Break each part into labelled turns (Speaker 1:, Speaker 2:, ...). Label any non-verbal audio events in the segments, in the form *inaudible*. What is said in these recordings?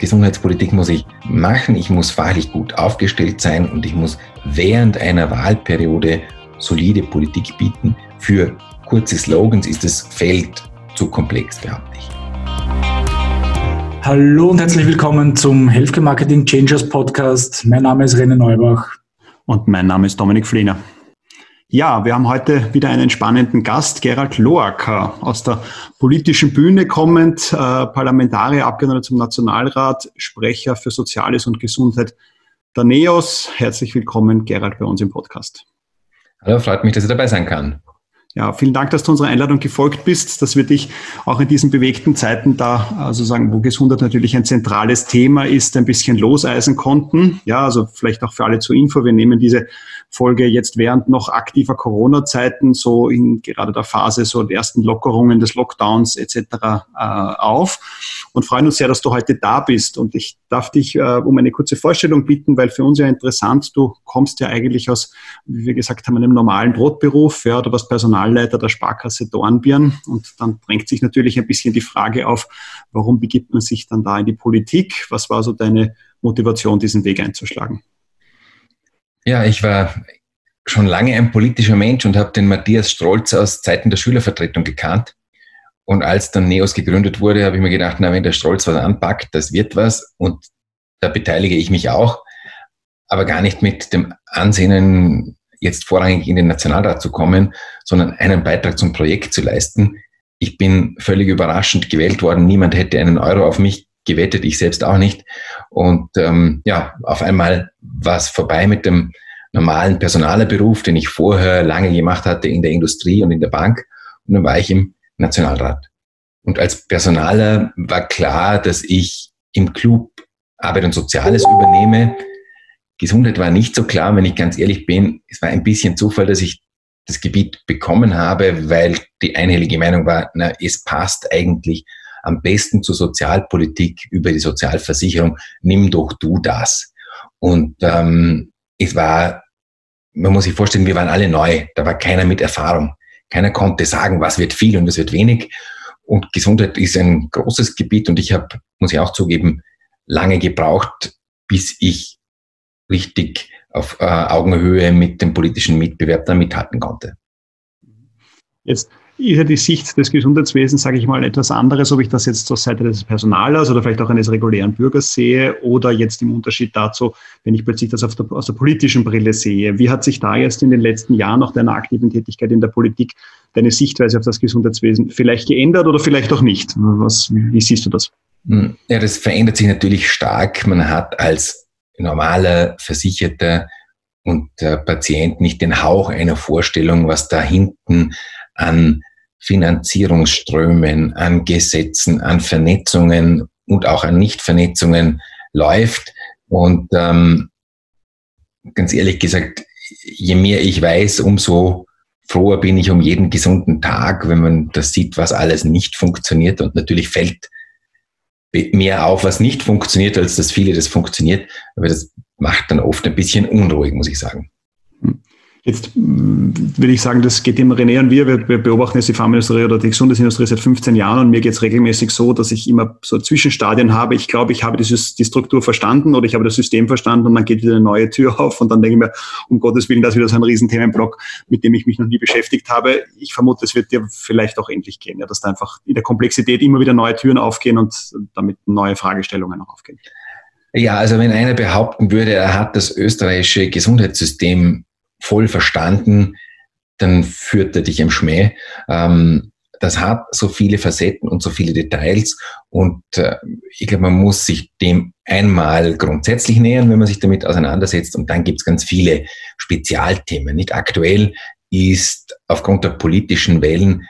Speaker 1: Gesundheitspolitik muss ich machen, ich muss fachlich gut aufgestellt sein und ich muss während einer Wahlperiode solide Politik bieten. Für kurze Slogans ist das Feld zu komplex, behaupte ich.
Speaker 2: Hallo und herzlich willkommen zum Healthcare Marketing Changers Podcast. Mein Name ist René Neubach.
Speaker 3: Und mein Name ist Dominik Flehner. Ja, wir haben heute wieder einen spannenden Gast, Gerald Loacker, aus der politischen Bühne kommend, äh, Parlamentarier, Abgeordneter zum Nationalrat, Sprecher für Soziales und Gesundheit der NEOS. Herzlich willkommen, Gerald, bei uns im Podcast.
Speaker 1: Hallo, freut mich, dass ich dabei sein kann.
Speaker 3: Ja, vielen Dank, dass du unserer Einladung gefolgt bist, dass wir dich auch in diesen bewegten Zeiten da, also sagen, wo Gesundheit natürlich ein zentrales Thema ist, ein bisschen loseisen konnten. Ja, also vielleicht auch für alle zur Info. Wir nehmen diese Folge jetzt während noch aktiver Corona-Zeiten, so in gerade der Phase so der ersten Lockerungen des Lockdowns etc. Äh, auf und freuen uns sehr, dass du heute da bist. Und ich darf dich äh, um eine kurze Vorstellung bitten, weil für uns ja interessant, du kommst ja eigentlich aus, wie wir gesagt haben, einem normalen Brotberuf, ja, du warst Personalleiter der Sparkasse Dornbirn und dann drängt sich natürlich ein bisschen die Frage auf, warum begibt man sich dann da in die Politik? Was war so deine Motivation, diesen Weg einzuschlagen?
Speaker 1: Ja, ich war schon lange ein politischer Mensch und habe den Matthias Strolz aus Zeiten der Schülervertretung gekannt. Und als dann NEOS gegründet wurde, habe ich mir gedacht, na, wenn der Strolz was anpackt, das wird was. Und da beteilige ich mich auch, aber gar nicht mit dem Ansinnen, jetzt vorrangig in den Nationalrat zu kommen, sondern einen Beitrag zum Projekt zu leisten. Ich bin völlig überraschend gewählt worden. Niemand hätte einen Euro auf mich gewettet, ich selbst auch nicht. Und ähm, ja, auf einmal war es vorbei mit dem normalen Personalerberuf, den ich vorher lange gemacht hatte in der Industrie und in der Bank. Und dann war ich im Nationalrat. Und als Personaler war klar, dass ich im Club Arbeit und Soziales übernehme. Gesundheit war nicht so klar, wenn ich ganz ehrlich bin. Es war ein bisschen Zufall, dass ich das Gebiet bekommen habe, weil die einhellige Meinung war, na, es passt eigentlich am besten zur Sozialpolitik über die Sozialversicherung, nimm doch du das. Und ähm, es war, man muss sich vorstellen, wir waren alle neu, da war keiner mit Erfahrung. Keiner konnte sagen, was wird viel und was wird wenig. Und Gesundheit ist ein großes Gebiet und ich habe, muss ich auch zugeben, lange gebraucht, bis ich richtig auf äh, Augenhöhe mit dem politischen Mitbewerb da mithalten konnte.
Speaker 3: Jetzt ist ja die Sicht des Gesundheitswesens, sage ich mal, etwas anderes, ob ich das jetzt zur Seite des Personalers oder vielleicht auch eines regulären Bürgers sehe oder jetzt im Unterschied dazu, wenn ich plötzlich das der, aus der politischen Brille sehe. Wie hat sich da jetzt in den letzten Jahren nach deiner aktiven Tätigkeit in der Politik deine Sichtweise auf das Gesundheitswesen vielleicht geändert oder vielleicht auch nicht? Was, wie siehst du das?
Speaker 1: Hm, ja, das verändert sich natürlich stark. Man hat als normaler Versicherter und der Patient nicht den Hauch einer Vorstellung, was da hinten an Finanzierungsströmen, an Gesetzen, an Vernetzungen und auch an Nichtvernetzungen läuft. Und ähm, ganz ehrlich gesagt, je mehr ich weiß, umso froher bin ich um jeden gesunden Tag, wenn man das sieht, was alles nicht funktioniert. Und natürlich fällt mehr auf, was nicht funktioniert, als dass viele das funktioniert. Aber das macht dann oft ein bisschen unruhig, muss ich sagen.
Speaker 3: Jetzt mm, würde ich sagen, das geht immer René und wir. Wir, beobachten jetzt die Pharmaindustrie oder die Gesundheitsindustrie seit 15 Jahren und mir geht es regelmäßig so, dass ich immer so Zwischenstadien habe. Ich glaube, ich habe die, die Struktur verstanden oder ich habe das System verstanden und dann geht wieder eine neue Tür *laughs* auf und dann denke ich mir, um Gottes Willen, das ist wieder so ein Riesenthemenblock, mit dem ich mich noch nie beschäftigt habe. Ich vermute, es wird dir vielleicht auch endlich gehen, ja, dass da einfach in der Komplexität immer wieder neue Türen aufgehen und damit neue Fragestellungen auch aufgehen.
Speaker 1: Ja, also wenn einer behaupten würde, er hat das österreichische Gesundheitssystem voll verstanden, dann führt er dich im Schmäh. Ähm, das hat so viele Facetten und so viele Details und äh, ich glaube, man muss sich dem einmal grundsätzlich nähern, wenn man sich damit auseinandersetzt und dann gibt es ganz viele Spezialthemen. Nicht aktuell ist aufgrund der politischen Wellen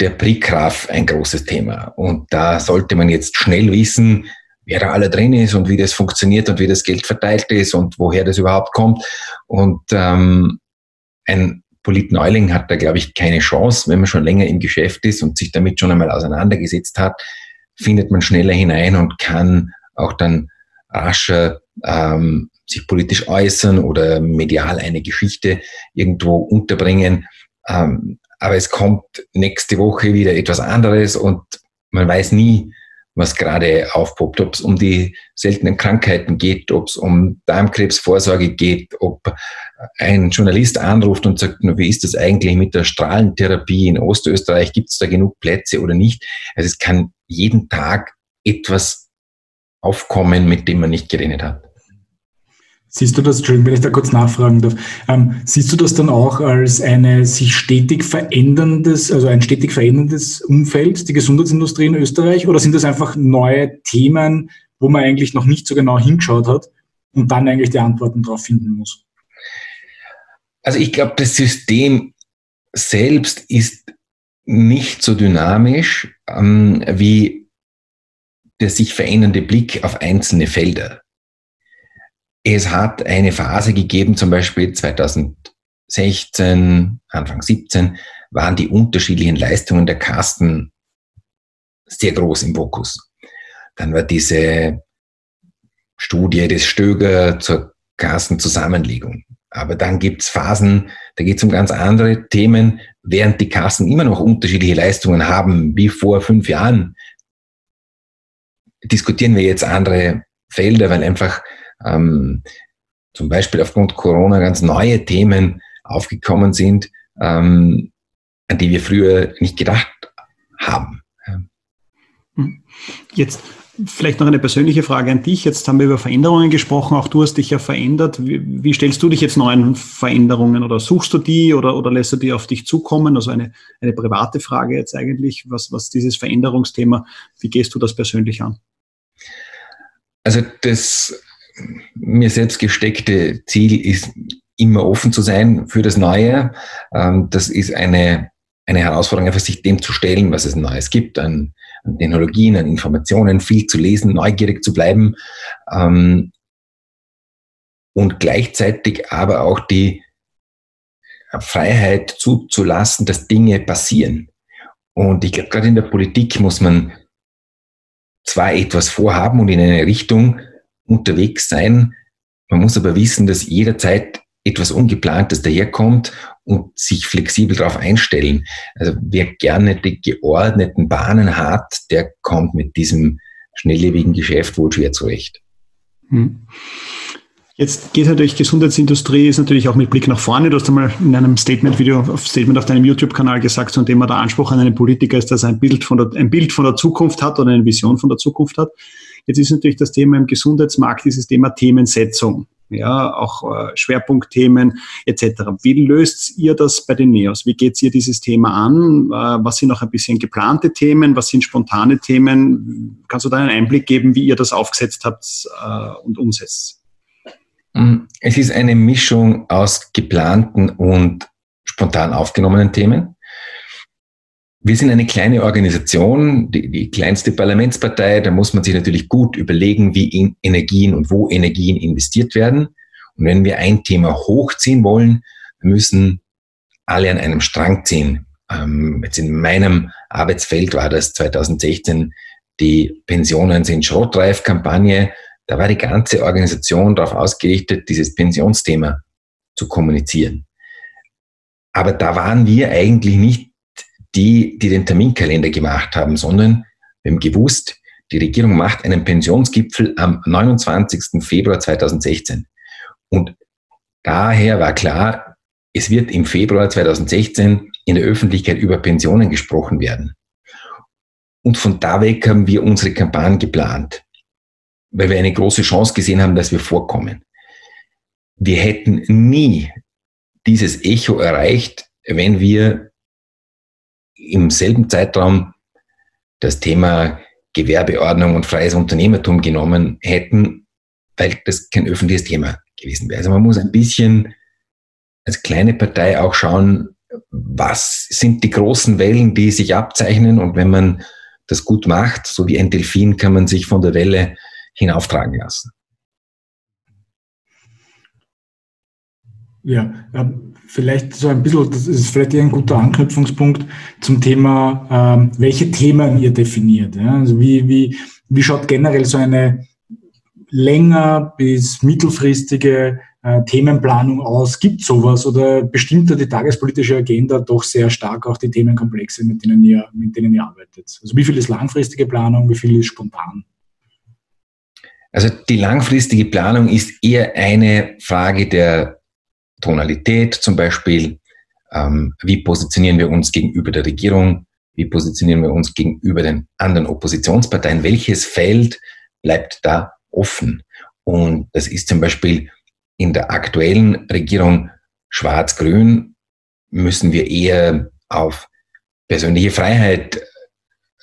Speaker 1: der Prikraf ein großes Thema und da sollte man jetzt schnell wissen, wer da alle drin ist und wie das funktioniert und wie das Geld verteilt ist und woher das überhaupt kommt. Und ähm, ein Politneuling hat da, glaube ich, keine Chance, wenn man schon länger im Geschäft ist und sich damit schon einmal auseinandergesetzt hat, findet man schneller hinein und kann auch dann rascher ähm, sich politisch äußern oder medial eine Geschichte irgendwo unterbringen. Ähm, aber es kommt nächste Woche wieder etwas anderes und man weiß nie, was gerade aufpoppt, ob es um die seltenen Krankheiten geht, ob es um Darmkrebsvorsorge geht, ob ein Journalist anruft und sagt, wie ist das eigentlich mit der Strahlentherapie in Ostösterreich, gibt es da genug Plätze oder nicht? Also es kann jeden Tag etwas aufkommen, mit dem man nicht gerechnet hat.
Speaker 2: Siehst du das, Entschuldigung, wenn ich da kurz nachfragen darf, ähm, siehst du das dann auch als eine sich stetig veränderndes, also ein stetig veränderndes Umfeld, die Gesundheitsindustrie in Österreich, oder sind das einfach neue Themen, wo man eigentlich noch nicht so genau hingeschaut hat und dann eigentlich die Antworten darauf finden muss?
Speaker 1: Also ich glaube, das System selbst ist nicht so dynamisch ähm, wie der sich verändernde Blick auf einzelne Felder. Es hat eine Phase gegeben, zum Beispiel 2016, Anfang 17, waren die unterschiedlichen Leistungen der Kasten sehr groß im Fokus. Dann war diese Studie des Stöger zur Kassenzusammenlegung. Aber dann gibt's Phasen, da geht es um ganz andere Themen, während die Kassen immer noch unterschiedliche Leistungen haben wie vor fünf Jahren. Diskutieren wir jetzt andere Felder, weil einfach ähm, zum Beispiel aufgrund Corona ganz neue Themen aufgekommen sind, ähm, an die wir früher nicht gedacht haben.
Speaker 3: Hm. Jetzt vielleicht noch eine persönliche Frage an dich. Jetzt haben wir über Veränderungen gesprochen. Auch du hast dich ja verändert. Wie, wie stellst du dich jetzt neuen Veränderungen oder suchst du die oder, oder lässt du die auf dich zukommen? Also eine, eine private Frage jetzt eigentlich, was, was dieses Veränderungsthema, wie gehst du das persönlich an?
Speaker 1: Also das mir selbst gesteckte Ziel ist, immer offen zu sein für das Neue. Ähm, das ist eine, eine Herausforderung, einfach sich dem zu stellen, was es Neues gibt, an, an Technologien, an Informationen, viel zu lesen, neugierig zu bleiben ähm, und gleichzeitig aber auch die Freiheit zuzulassen, dass Dinge passieren. Und ich glaube, gerade in der Politik muss man zwar etwas vorhaben und in eine Richtung unterwegs sein. Man muss aber wissen, dass jederzeit etwas Ungeplantes daherkommt und sich flexibel darauf einstellen. Also wer gerne die geordneten Bahnen hat, der kommt mit diesem schnelllebigen Geschäft wohl schwer zurecht. Hm.
Speaker 3: Jetzt geht natürlich Gesundheitsindustrie, ist natürlich auch mit Blick nach vorne. Du hast einmal in einem Statement-Video, Statement auf deinem YouTube-Kanal gesagt, zum Thema der Anspruch an einen Politiker ist, dass er ein Bild von der, ein Bild von der Zukunft hat oder eine Vision von der Zukunft hat. Jetzt ist natürlich das Thema im Gesundheitsmarkt dieses Thema Themensetzung. Ja, auch äh, Schwerpunktthemen etc. Wie löst ihr das bei den NEOS? Wie geht ihr dieses Thema an? Äh, was sind noch ein bisschen geplante Themen? Was sind spontane Themen? Kannst du da einen Einblick geben, wie ihr das aufgesetzt habt äh, und umsetzt?
Speaker 1: Mm, es ist eine Mischung aus geplanten und spontan aufgenommenen Themen. Wir sind eine kleine Organisation, die, die, kleinste Parlamentspartei. Da muss man sich natürlich gut überlegen, wie Energien und wo Energien investiert werden. Und wenn wir ein Thema hochziehen wollen, müssen alle an einem Strang ziehen. Ähm, jetzt in meinem Arbeitsfeld war das 2016 die Pensionen sind Schrottreif-Kampagne. Da war die ganze Organisation darauf ausgerichtet, dieses Pensionsthema zu kommunizieren. Aber da waren wir eigentlich nicht die, die den Terminkalender gemacht haben, sondern wir haben gewusst, die Regierung macht einen Pensionsgipfel am 29. Februar 2016. Und daher war klar, es wird im Februar 2016 in der Öffentlichkeit über Pensionen gesprochen werden. Und von da weg haben wir unsere Kampagne geplant, weil wir eine große Chance gesehen haben, dass wir vorkommen. Wir hätten nie dieses Echo erreicht, wenn wir im selben Zeitraum das Thema Gewerbeordnung und freies Unternehmertum genommen hätten, weil das kein öffentliches Thema gewesen wäre. Also man muss ein bisschen als kleine Partei auch schauen, was sind die großen Wellen, die sich abzeichnen und wenn man das gut macht, so wie ein Delfin, kann man sich von der Welle hinauftragen lassen.
Speaker 2: Ja, vielleicht so ein bisschen, das ist vielleicht ein guter Anknüpfungspunkt zum Thema, ähm, welche Themen ihr definiert. Ja? Also wie, wie, wie schaut generell so eine länger bis mittelfristige äh, Themenplanung aus? Gibt sowas oder bestimmt die tagespolitische Agenda doch sehr stark auch die Themenkomplexe, mit denen ihr, mit denen ihr arbeitet? Also wie viel ist langfristige Planung, wie viel ist spontan?
Speaker 1: Also die langfristige Planung ist eher eine Frage der Tonalität, zum Beispiel, ähm, wie positionieren wir uns gegenüber der Regierung, wie positionieren wir uns gegenüber den anderen Oppositionsparteien, welches Feld bleibt da offen. Und das ist zum Beispiel in der aktuellen Regierung schwarz-grün, müssen wir eher auf persönliche Freiheit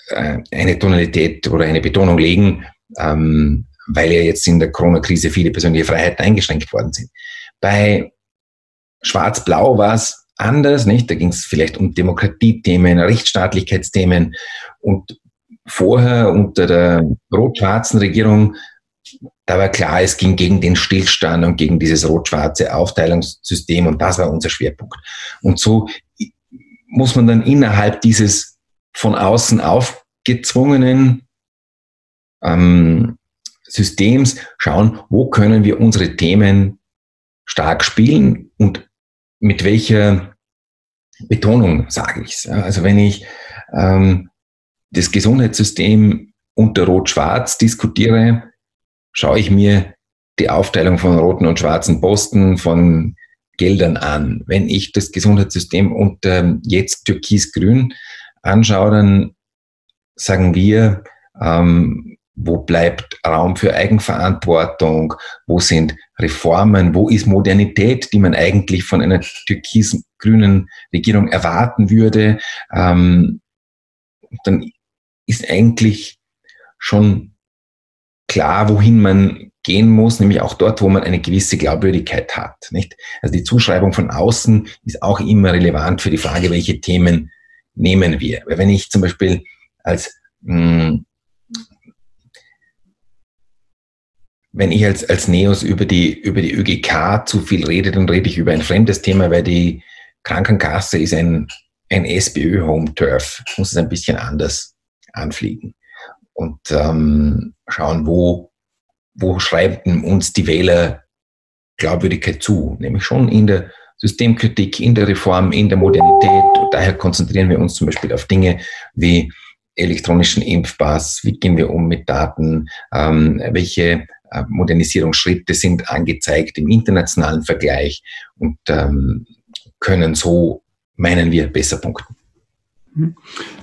Speaker 1: äh, eine Tonalität oder eine Betonung legen, ähm, weil ja jetzt in der Corona-Krise viele persönliche Freiheiten eingeschränkt worden sind. Bei Schwarz-Blau war es anders, nicht? Da ging es vielleicht um Demokratiethemen, Rechtsstaatlichkeitsthemen und vorher unter der rot-schwarzen Regierung, da war klar, es ging gegen den Stillstand und gegen dieses rot-schwarze Aufteilungssystem und das war unser Schwerpunkt. Und so muss man dann innerhalb dieses von außen aufgezwungenen ähm, Systems schauen, wo können wir unsere Themen stark spielen und mit welcher Betonung sage ich es. Also wenn ich ähm, das Gesundheitssystem unter Rot-Schwarz diskutiere, schaue ich mir die Aufteilung von roten und schwarzen Posten, von Geldern an. Wenn ich das Gesundheitssystem unter jetzt türkis-grün anschaue, dann sagen wir, ähm, wo bleibt Raum für Eigenverantwortung? Wo sind Reformen? Wo ist Modernität, die man eigentlich von einer türkis-grünen Regierung erwarten würde? Ähm, dann ist eigentlich schon klar, wohin man gehen muss, nämlich auch dort, wo man eine gewisse Glaubwürdigkeit hat. Nicht? Also die Zuschreibung von außen ist auch immer relevant für die Frage, welche Themen nehmen wir. Weil wenn ich zum Beispiel als mh, hm, wenn ich als, als Neos über die, über die ÖGK zu viel rede, dann rede ich über ein fremdes Thema, weil die Krankenkasse ist ein, ein SPÖ-Home-Turf. Ich muss es ein bisschen anders anfliegen und ähm, schauen, wo, wo schreiben uns die Wähler Glaubwürdigkeit zu, nämlich schon in der Systemkritik, in der Reform, in der Modernität. Und daher konzentrieren wir uns zum Beispiel auf Dinge wie elektronischen Impfpass, wie gehen wir um mit Daten, ähm, welche Modernisierungsschritte sind angezeigt im internationalen Vergleich und ähm, können so, meinen wir, besser punkten.
Speaker 3: Mhm.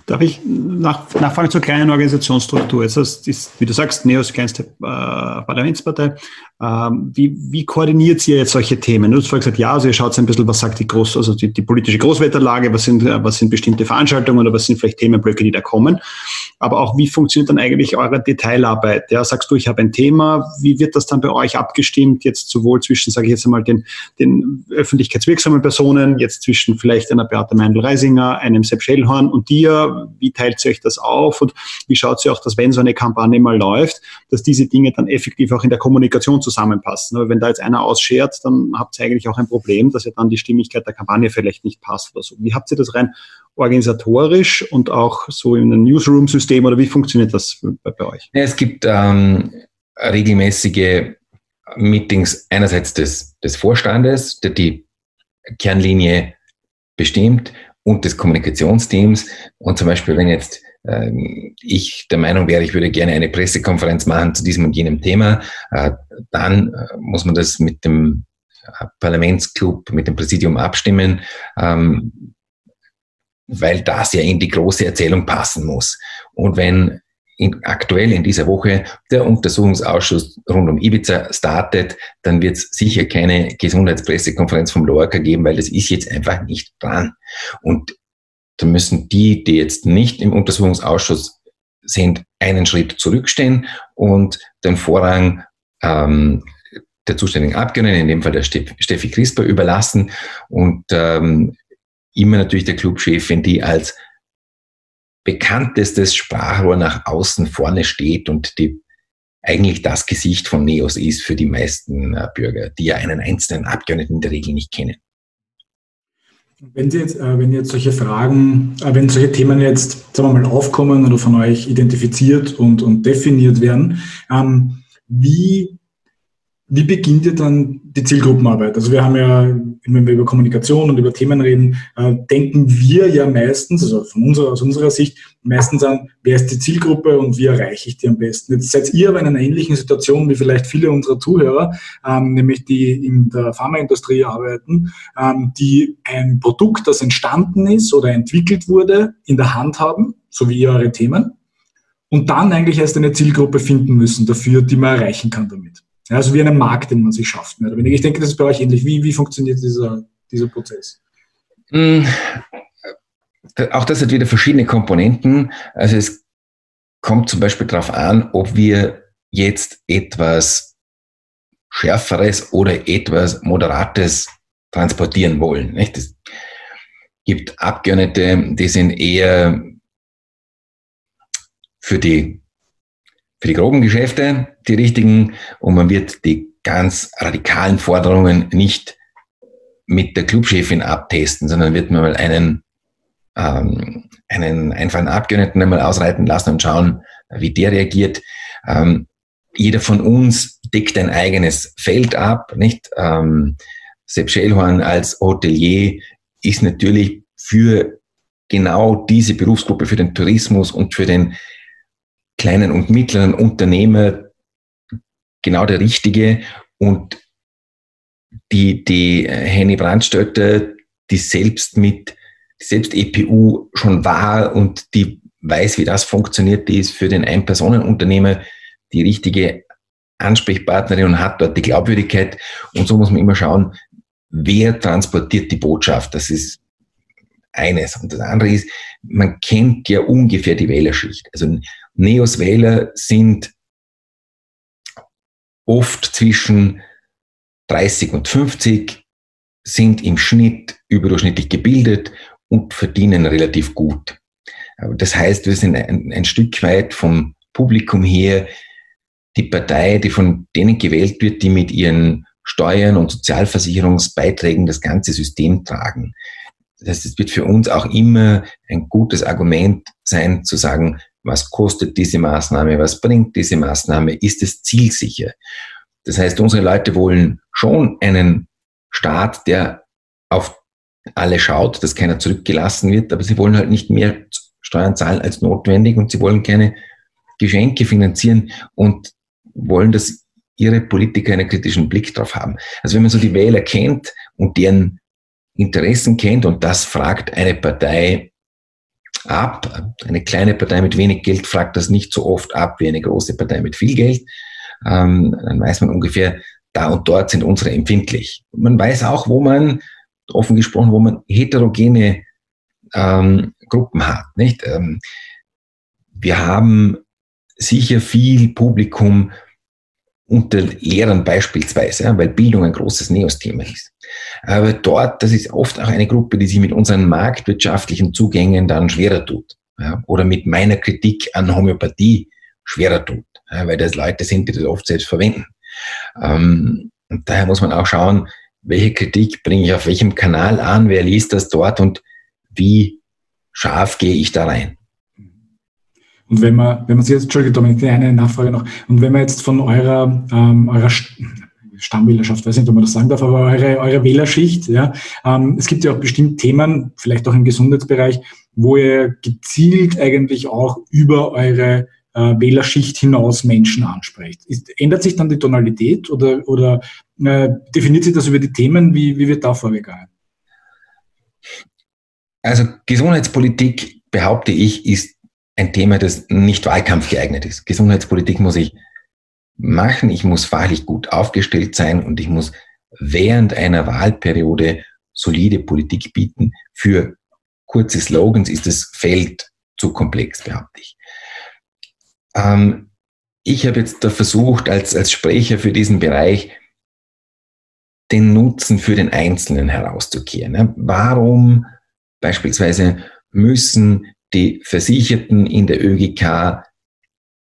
Speaker 3: Darf ich nach, nachfragen zur kleinen Organisationsstruktur? Jetzt ist, ist, wie du sagst, NEOS kleinste äh, Parlamentspartei. Ähm, wie, wie koordiniert ihr jetzt solche Themen? Du hast vorhin gesagt, ja, also ihr schaut ein bisschen, was sagt die Groß, also die, die politische Großwetterlage, was sind, was sind bestimmte Veranstaltungen oder was sind vielleicht Themenblöcke, die da kommen. Aber auch, wie funktioniert dann eigentlich eure Detailarbeit? Ja, sagst du, ich habe ein Thema, wie wird das dann bei euch abgestimmt, jetzt sowohl zwischen, sage ich jetzt einmal, den, den öffentlichkeitswirksamen Personen, jetzt zwischen vielleicht einer Beate Meindl-Reisinger, einem Sepp Schellhorn und dir, wie teilt ihr euch das auf und wie schaut ihr auch, dass wenn so eine Kampagne mal läuft, dass diese Dinge dann effektiv auch in der Kommunikation zusammenpassen. Aber wenn da jetzt einer ausschert, dann habt ihr eigentlich auch ein Problem, dass ja dann die Stimmigkeit der Kampagne vielleicht nicht passt oder so. Wie habt ihr das rein organisatorisch und auch so in einem Newsroom-System oder wie funktioniert das bei, bei euch?
Speaker 1: Ja, es gibt ähm, regelmäßige Meetings einerseits des, des Vorstandes, der die Kernlinie bestimmt und des Kommunikationsteams. Und zum Beispiel, wenn jetzt ähm, ich der Meinung wäre, ich würde gerne eine Pressekonferenz machen zu diesem und jenem Thema, äh, dann äh, muss man das mit dem äh, Parlamentsclub, mit dem Präsidium abstimmen, ähm, weil das ja in die große Erzählung passen muss. Und wenn in, aktuell in dieser Woche der Untersuchungsausschuss rund um Ibiza startet, dann wird es sicher keine Gesundheitspressekonferenz vom Lorca geben, weil das ist jetzt einfach nicht dran. Und da müssen die, die jetzt nicht im Untersuchungsausschuss sind, einen Schritt zurückstehen und den Vorrang ähm, der zuständigen Abgeordneten, in dem Fall der Steffi Crisper, überlassen und ähm, immer natürlich der Clubchefin, die als bekanntestes Sprachrohr nach außen vorne steht und die eigentlich das Gesicht von Neos ist für die meisten äh, Bürger, die ja einen einzelnen Abgeordneten in der Regel nicht kennen.
Speaker 2: Wenn Sie jetzt, äh, wenn jetzt solche Fragen, äh, wenn solche Themen jetzt, sagen wir mal, aufkommen oder von euch identifiziert und, und definiert werden, ähm, wie wie beginnt ihr dann die Zielgruppenarbeit? Also wir haben ja, wenn wir über Kommunikation und über Themen reden, äh, denken wir ja meistens, also von unserer, aus unserer Sicht, meistens an, wer ist die Zielgruppe und wie erreiche ich die am besten. Jetzt seid ihr aber in einer ähnlichen Situation wie vielleicht viele unserer Zuhörer, ähm, nämlich die in der Pharmaindustrie arbeiten, ähm, die ein Produkt, das entstanden ist oder entwickelt wurde, in der Hand haben, so wie eure Themen, und dann eigentlich erst eine Zielgruppe finden müssen dafür, die man erreichen kann damit. Ja, also wie einen Markt, den man sich schafft. Ich denke, das ist bei euch ähnlich. Wie, wie funktioniert dieser, dieser Prozess?
Speaker 1: Mm, auch das hat wieder verschiedene Komponenten. Also es kommt zum Beispiel darauf an, ob wir jetzt etwas Schärferes oder etwas Moderates transportieren wollen. Nicht? Es gibt Abgeordnete, die sind eher für die für die groben Geschäfte die richtigen und man wird die ganz radikalen Forderungen nicht mit der Clubchefin abtesten, sondern wird man mal einen, ähm, einen einfachen Abgeordneten einmal ausreiten lassen und schauen, wie der reagiert. Ähm, jeder von uns deckt ein eigenes Feld ab, nicht? Ähm, Sepp Schellhorn als Hotelier ist natürlich für genau diese Berufsgruppe, für den Tourismus und für den kleinen und mittleren Unternehmer genau der richtige und die, die Henny Brandstötter, die selbst mit, selbst EPU schon war und die weiß, wie das funktioniert, die ist für den Ein-Personen-Unternehmer die richtige Ansprechpartnerin und hat dort die Glaubwürdigkeit. Und so muss man immer schauen, wer transportiert die Botschaft. Das ist eines. Und das andere ist, man kennt ja ungefähr die Wählerschicht. Also Neos-Wähler sind oft zwischen 30 und 50, sind im Schnitt überdurchschnittlich gebildet und verdienen relativ gut. Das heißt, wir sind ein, ein Stück weit vom Publikum her die Partei, die von denen gewählt wird, die mit ihren Steuern und Sozialversicherungsbeiträgen das ganze System tragen. Das heißt, es wird für uns auch immer ein gutes Argument sein, zu sagen, was kostet diese Maßnahme, was bringt diese Maßnahme, ist es zielsicher. Das heißt, unsere Leute wollen schon einen Staat, der auf alle schaut, dass keiner zurückgelassen wird, aber sie wollen halt nicht mehr Steuern zahlen als notwendig und sie wollen keine Geschenke finanzieren und wollen, dass ihre Politiker einen kritischen Blick drauf haben. Also wenn man so die Wähler kennt und deren Interessen kennt und das fragt eine Partei ab. Eine kleine Partei mit wenig Geld fragt das nicht so oft ab wie eine große Partei mit viel Geld. Ähm, dann weiß man ungefähr, da und dort sind unsere empfindlich. Man weiß auch, wo man, offen gesprochen, wo man heterogene ähm, Gruppen hat. Nicht? Ähm, wir haben sicher viel Publikum, unter Lehrern beispielsweise, weil Bildung ein großes Neos-Thema ist. Aber dort, das ist oft auch eine Gruppe, die sich mit unseren marktwirtschaftlichen Zugängen dann schwerer tut. Ja, oder mit meiner Kritik an Homöopathie schwerer tut, ja, weil das Leute sind, die das oft selbst verwenden. Ähm, und daher muss man auch schauen, welche Kritik bringe ich auf welchem Kanal an, wer liest das dort und wie scharf gehe ich da rein.
Speaker 2: Und wenn man, wenn man sich jetzt, Entschuldige Dominik, eine Nachfrage noch, und wenn man jetzt von eurer, ähm, eurer Stammwählerschaft, weiß nicht, ob man das sagen darf, aber eure, eure Wählerschicht, ja, ähm, es gibt ja auch bestimmt Themen, vielleicht auch im Gesundheitsbereich, wo ihr gezielt eigentlich auch über eure äh, Wählerschicht hinaus Menschen anspricht. Ist, ändert sich dann die Tonalität oder, oder äh, definiert sich das über die Themen? Wie, wie wird da vorgegangen?
Speaker 1: Also Gesundheitspolitik, behaupte ich, ist ein Thema, das nicht Wahlkampf geeignet ist. Gesundheitspolitik muss ich machen, ich muss fachlich gut aufgestellt sein und ich muss während einer Wahlperiode solide Politik bieten. Für kurze Slogans ist das Feld zu komplex, behaupte ich. Ähm, ich habe jetzt da versucht, als, als Sprecher für diesen Bereich den Nutzen für den Einzelnen herauszukehren. Warum beispielsweise müssen die Versicherten in der ÖGK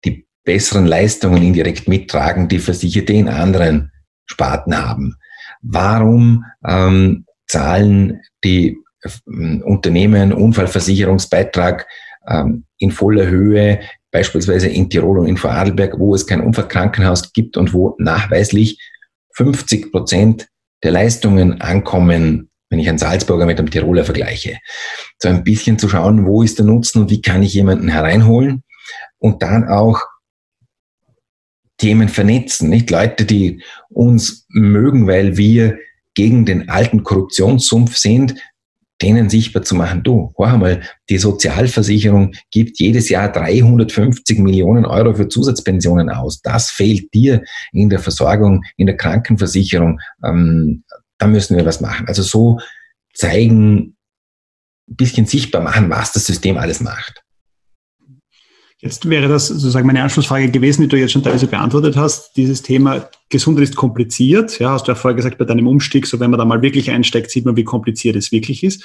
Speaker 1: die besseren Leistungen indirekt mittragen, die Versicherte in anderen Sparten haben. Warum ähm, zahlen die äh, Unternehmen Unfallversicherungsbeitrag ähm, in voller Höhe, beispielsweise in Tirol und in Vorarlberg, wo es kein Unfallkrankenhaus gibt und wo nachweislich 50 Prozent der Leistungen ankommen, wenn ich einen Salzburger mit einem Tiroler vergleiche. So ein bisschen zu schauen, wo ist der Nutzen und wie kann ich jemanden hereinholen und dann auch Themen vernetzen, nicht Leute, die uns mögen, weil wir gegen den alten Korruptionssumpf sind, denen sichtbar zu machen, du, hör mal, die Sozialversicherung gibt jedes Jahr 350 Millionen Euro für Zusatzpensionen aus. Das fehlt dir in der Versorgung, in der Krankenversicherung. Ähm, da müssen wir was machen. Also so zeigen, ein bisschen sichtbar machen, was das System alles macht.
Speaker 3: Jetzt wäre das sozusagen meine Anschlussfrage gewesen, die du jetzt schon teilweise beantwortet hast. Dieses Thema Gesundheit ist kompliziert. Ja, hast du ja vorher gesagt, bei deinem Umstieg, so wenn man da mal wirklich einsteigt, sieht man, wie kompliziert es wirklich ist.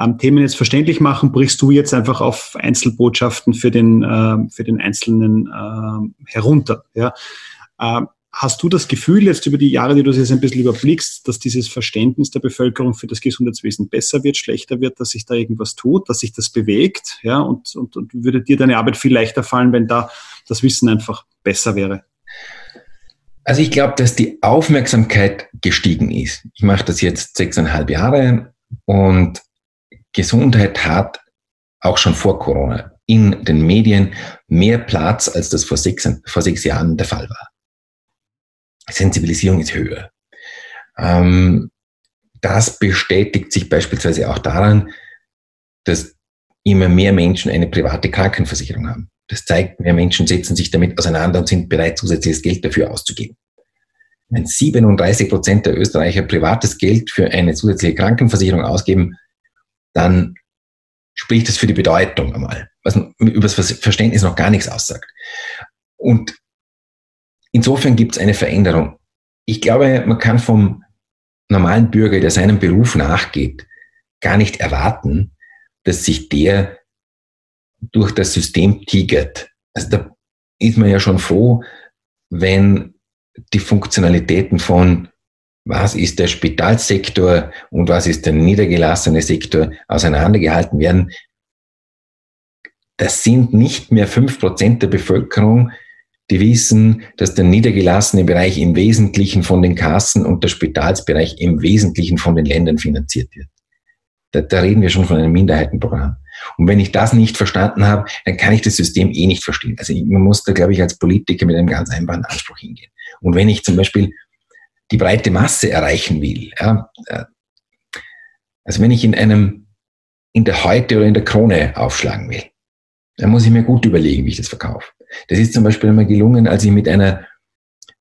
Speaker 3: Ähm, Themen jetzt verständlich machen, brichst du jetzt einfach auf Einzelbotschaften für den, äh, für den Einzelnen äh, herunter. Ja. Äh, Hast du das Gefühl jetzt über die Jahre, die du jetzt ein bisschen überblickst, dass dieses Verständnis der Bevölkerung für das Gesundheitswesen besser wird, schlechter wird, dass sich da irgendwas tut, dass sich das bewegt? Ja, und, und, und würde dir deine Arbeit viel leichter fallen, wenn da das Wissen einfach besser wäre?
Speaker 1: Also ich glaube, dass die Aufmerksamkeit gestiegen ist. Ich mache das jetzt sechseinhalb Jahre und Gesundheit hat auch schon vor Corona in den Medien mehr Platz, als das vor sechs, vor sechs Jahren der Fall war. Sensibilisierung ist höher. Ähm, das bestätigt sich beispielsweise auch daran, dass immer mehr Menschen eine private Krankenversicherung haben. Das zeigt, mehr Menschen setzen sich damit auseinander und sind bereit, zusätzliches Geld dafür auszugeben. Wenn 37 Prozent der Österreicher privates Geld für eine zusätzliche Krankenversicherung ausgeben, dann spricht das für die Bedeutung einmal, was über das Verständnis noch gar nichts aussagt. Und Insofern gibt es eine Veränderung. Ich glaube, man kann vom normalen Bürger, der seinem Beruf nachgeht, gar nicht erwarten, dass sich der durch das System tigert. Also da ist man ja schon froh, wenn die Funktionalitäten von was ist der Spitalsektor und was ist der niedergelassene Sektor auseinandergehalten werden. Das sind nicht mehr fünf Prozent der Bevölkerung, die wissen, dass der niedergelassene Bereich im Wesentlichen von den Kassen und der Spitalsbereich im Wesentlichen von den Ländern finanziert wird. Da, da reden wir schon von einem Minderheitenprogramm. Und wenn ich das nicht verstanden habe, dann kann ich das System eh nicht verstehen. Also man muss da, glaube ich, als Politiker mit einem ganz einfachen Anspruch hingehen. Und wenn ich zum Beispiel die breite Masse erreichen will, ja, äh, also wenn ich in einem, in der Heute oder in der Krone aufschlagen will, dann muss ich mir gut überlegen, wie ich das verkaufe. Das ist zum Beispiel einmal gelungen, als ich mit einer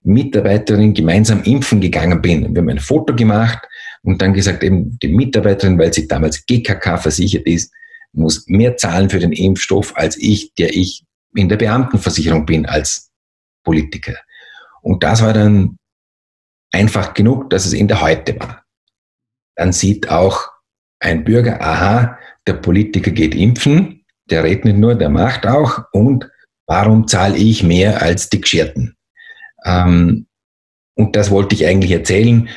Speaker 1: Mitarbeiterin gemeinsam impfen gegangen bin. Wir haben ein Foto gemacht und dann gesagt, eben die Mitarbeiterin, weil sie damals GKK versichert ist, muss mehr zahlen für den Impfstoff als ich, der ich in der Beamtenversicherung bin als Politiker. Und das war dann einfach genug, dass es in der Heute war. Dann sieht auch ein Bürger, aha, der Politiker geht impfen, der redet nicht nur, der macht auch und Warum zahle ich mehr als die Gescherten? Ähm, und das wollte ich eigentlich erzählen.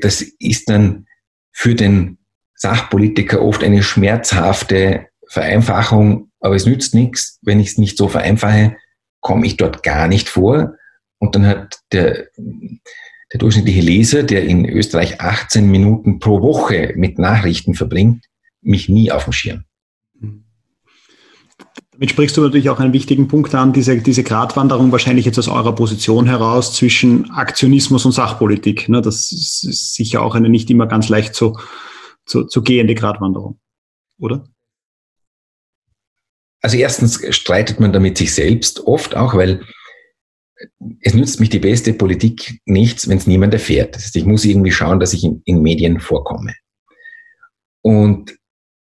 Speaker 1: Das ist dann für den Sachpolitiker oft eine schmerzhafte Vereinfachung, aber es nützt nichts. Wenn ich es nicht so vereinfache, komme ich dort gar nicht vor. Und dann hat der, der durchschnittliche Leser, der in Österreich 18 Minuten pro Woche mit Nachrichten verbringt, mich nie auf dem Schirm.
Speaker 3: Damit sprichst du natürlich auch einen wichtigen Punkt an, diese, diese Gratwanderung wahrscheinlich jetzt aus eurer Position heraus zwischen Aktionismus und Sachpolitik. Ne? Das ist sicher auch eine nicht immer ganz leicht zu, zu, zu gehende Gratwanderung, oder?
Speaker 1: Also erstens streitet man damit sich selbst oft auch, weil es nützt mich die beste Politik nichts, wenn es niemand erfährt. Das heißt, ich muss irgendwie schauen, dass ich in, in Medien vorkomme. Und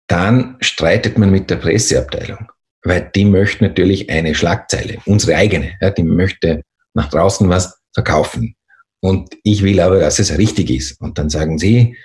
Speaker 1: dann streitet man mit der Presseabteilung weil die möchte natürlich eine Schlagzeile, unsere eigene, ja, die möchte nach draußen was verkaufen. Und ich will aber, dass es richtig ist. Und dann sagen sie,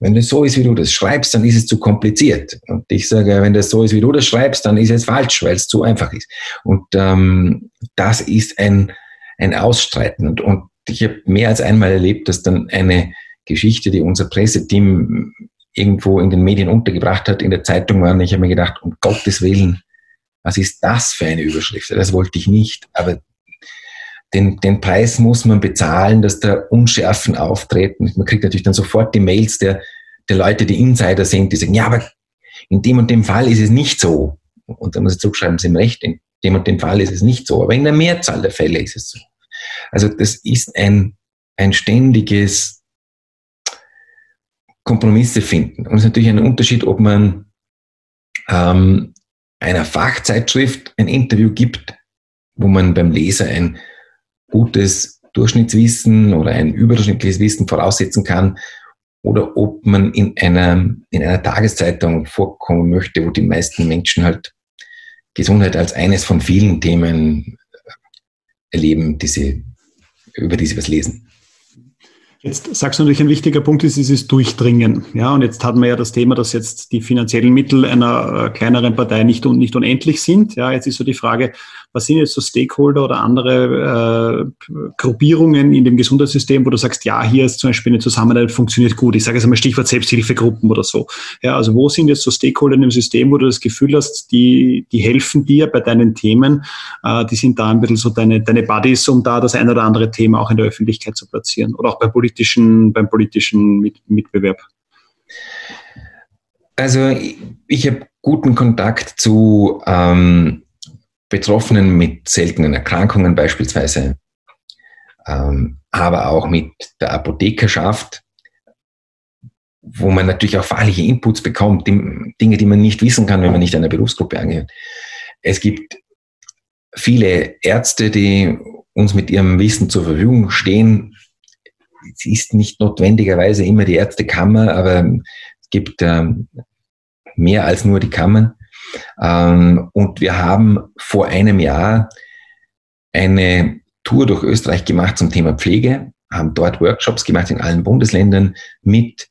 Speaker 1: wenn das so ist, wie du das schreibst, dann ist es zu kompliziert. Und ich sage, wenn das so ist, wie du das schreibst, dann ist es falsch, weil es zu einfach ist. Und ähm, das ist ein, ein Ausstreiten. Und, und ich habe mehr als einmal erlebt, dass dann eine Geschichte, die unser Presseteam irgendwo in den Medien untergebracht hat, in der Zeitung war. Und ich habe mir gedacht, um Gottes Willen, was ist das für eine Überschrift? Das wollte ich nicht. Aber den, den Preis muss man bezahlen, dass da Unschärfen auftreten. Man kriegt natürlich dann sofort die Mails der, der Leute, die Insider sind, die sagen, ja, aber in dem und dem Fall ist es nicht so. Und dann muss ich zurückschreiben, Sie haben recht, in dem und dem Fall ist es nicht so. Aber in der Mehrzahl der Fälle ist es so. Also das ist ein, ein ständiges Kompromisse finden. Und es ist natürlich ein Unterschied, ob man ähm, einer Fachzeitschrift ein Interview gibt, wo man beim Leser ein gutes Durchschnittswissen oder ein überdurchschnittliches Wissen voraussetzen kann, oder ob man in einer, in einer Tageszeitung vorkommen möchte, wo die meisten Menschen halt Gesundheit als eines von vielen Themen erleben, die sie, über die sie was lesen.
Speaker 3: Jetzt sagst du natürlich, ein wichtiger Punkt ist dieses Durchdringen. Ja, und jetzt hatten wir ja das Thema, dass jetzt die finanziellen Mittel einer äh, kleineren Partei nicht, nicht unendlich sind. Ja, jetzt ist so die Frage, was sind jetzt so Stakeholder oder andere äh, Gruppierungen in dem Gesundheitssystem, wo du sagst, ja, hier ist zum Beispiel eine Zusammenarbeit funktioniert gut. Ich sage jetzt einmal Stichwort Selbsthilfegruppen oder so. Ja, also wo sind jetzt so Stakeholder in dem System, wo du das Gefühl hast, die, die helfen dir bei deinen Themen, äh, die sind da ein bisschen so deine, deine Buddies, um da das ein oder andere Thema auch in der Öffentlichkeit zu platzieren oder auch bei politischen, beim politischen Mit Mitbewerb?
Speaker 1: Also ich, ich habe guten Kontakt zu ähm, Betroffenen mit seltenen Erkrankungen beispielsweise, ähm, aber auch mit der Apothekerschaft, wo man natürlich auch fachliche Inputs bekommt, die, Dinge, die man nicht wissen kann, wenn man nicht einer Berufsgruppe angehört. Es gibt viele Ärzte, die uns mit ihrem Wissen zur Verfügung stehen. Es ist nicht notwendigerweise immer die Ärztekammer, aber es gibt ähm, mehr als nur die Kammern. Ähm, und wir haben vor einem Jahr eine Tour durch Österreich gemacht zum Thema Pflege, haben dort Workshops gemacht in allen Bundesländern mit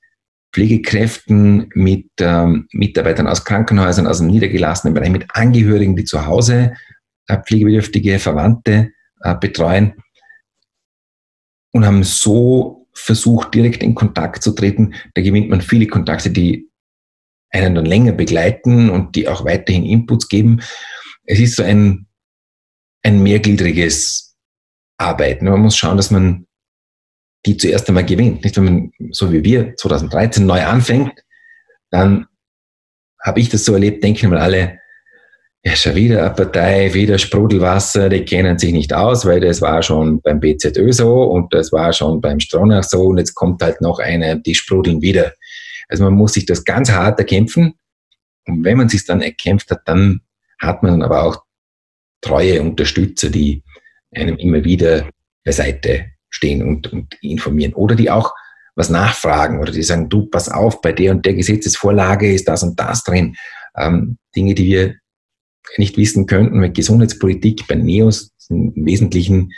Speaker 1: Pflegekräften, mit ähm, Mitarbeitern aus Krankenhäusern, aus dem niedergelassenen Bereich, mit Angehörigen, die zu Hause äh, pflegebedürftige Verwandte äh, betreuen und haben so versucht, direkt in Kontakt zu treten. Da gewinnt man viele Kontakte, die einen dann länger begleiten und die auch weiterhin Inputs geben. Es ist so ein, ein mehrgliedriges Arbeiten. Man muss schauen, dass man die zuerst einmal gewinnt. Nicht, wenn man, so wie wir, 2013 neu anfängt, dann habe ich das so erlebt, denken mal alle, ja, schon wieder eine Partei, wieder Sprudelwasser, die kennen sich nicht aus, weil das war schon beim BZÖ so und das war schon beim Stronach so und jetzt kommt halt noch eine, die sprudeln wieder. Also man muss sich das ganz hart erkämpfen. Und wenn man sich dann erkämpft hat, dann hat man aber auch treue Unterstützer, die einem immer wieder beiseite stehen und, und informieren. Oder die auch was nachfragen oder die sagen, du, pass auf, bei der und der Gesetzesvorlage ist das und das drin. Ähm, Dinge, die wir nicht wissen könnten mit Gesundheitspolitik bei NEOS im Wesentlichen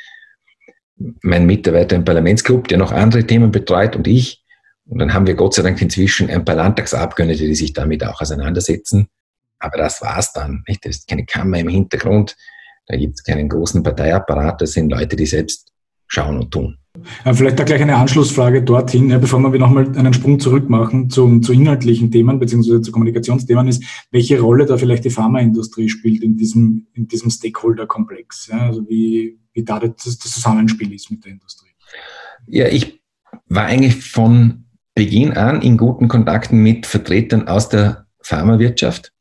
Speaker 1: mein Mitarbeiter im Parlamentsclub, der noch andere Themen betreut und ich. Und dann haben wir Gott sei Dank inzwischen ein paar Landtagsabgeordnete, die sich damit auch auseinandersetzen. Aber das war's dann. Nicht? Das ist keine Kammer im Hintergrund. Da gibt es keinen großen Parteiapparat. Das sind Leute, die selbst schauen und tun.
Speaker 2: Vielleicht da gleich eine Anschlussfrage dorthin, bevor wir nochmal einen Sprung zurück machen zum, zu inhaltlichen Themen beziehungsweise zu Kommunikationsthemen, ist, welche Rolle da vielleicht die Pharmaindustrie spielt in diesem, in diesem Stakeholder-Komplex. Ja? Also wie, wie da das, das Zusammenspiel ist mit der Industrie.
Speaker 1: Ja, ich war eigentlich von Beginn an in guten Kontakten mit Vertretern aus der Pharmawirtschaft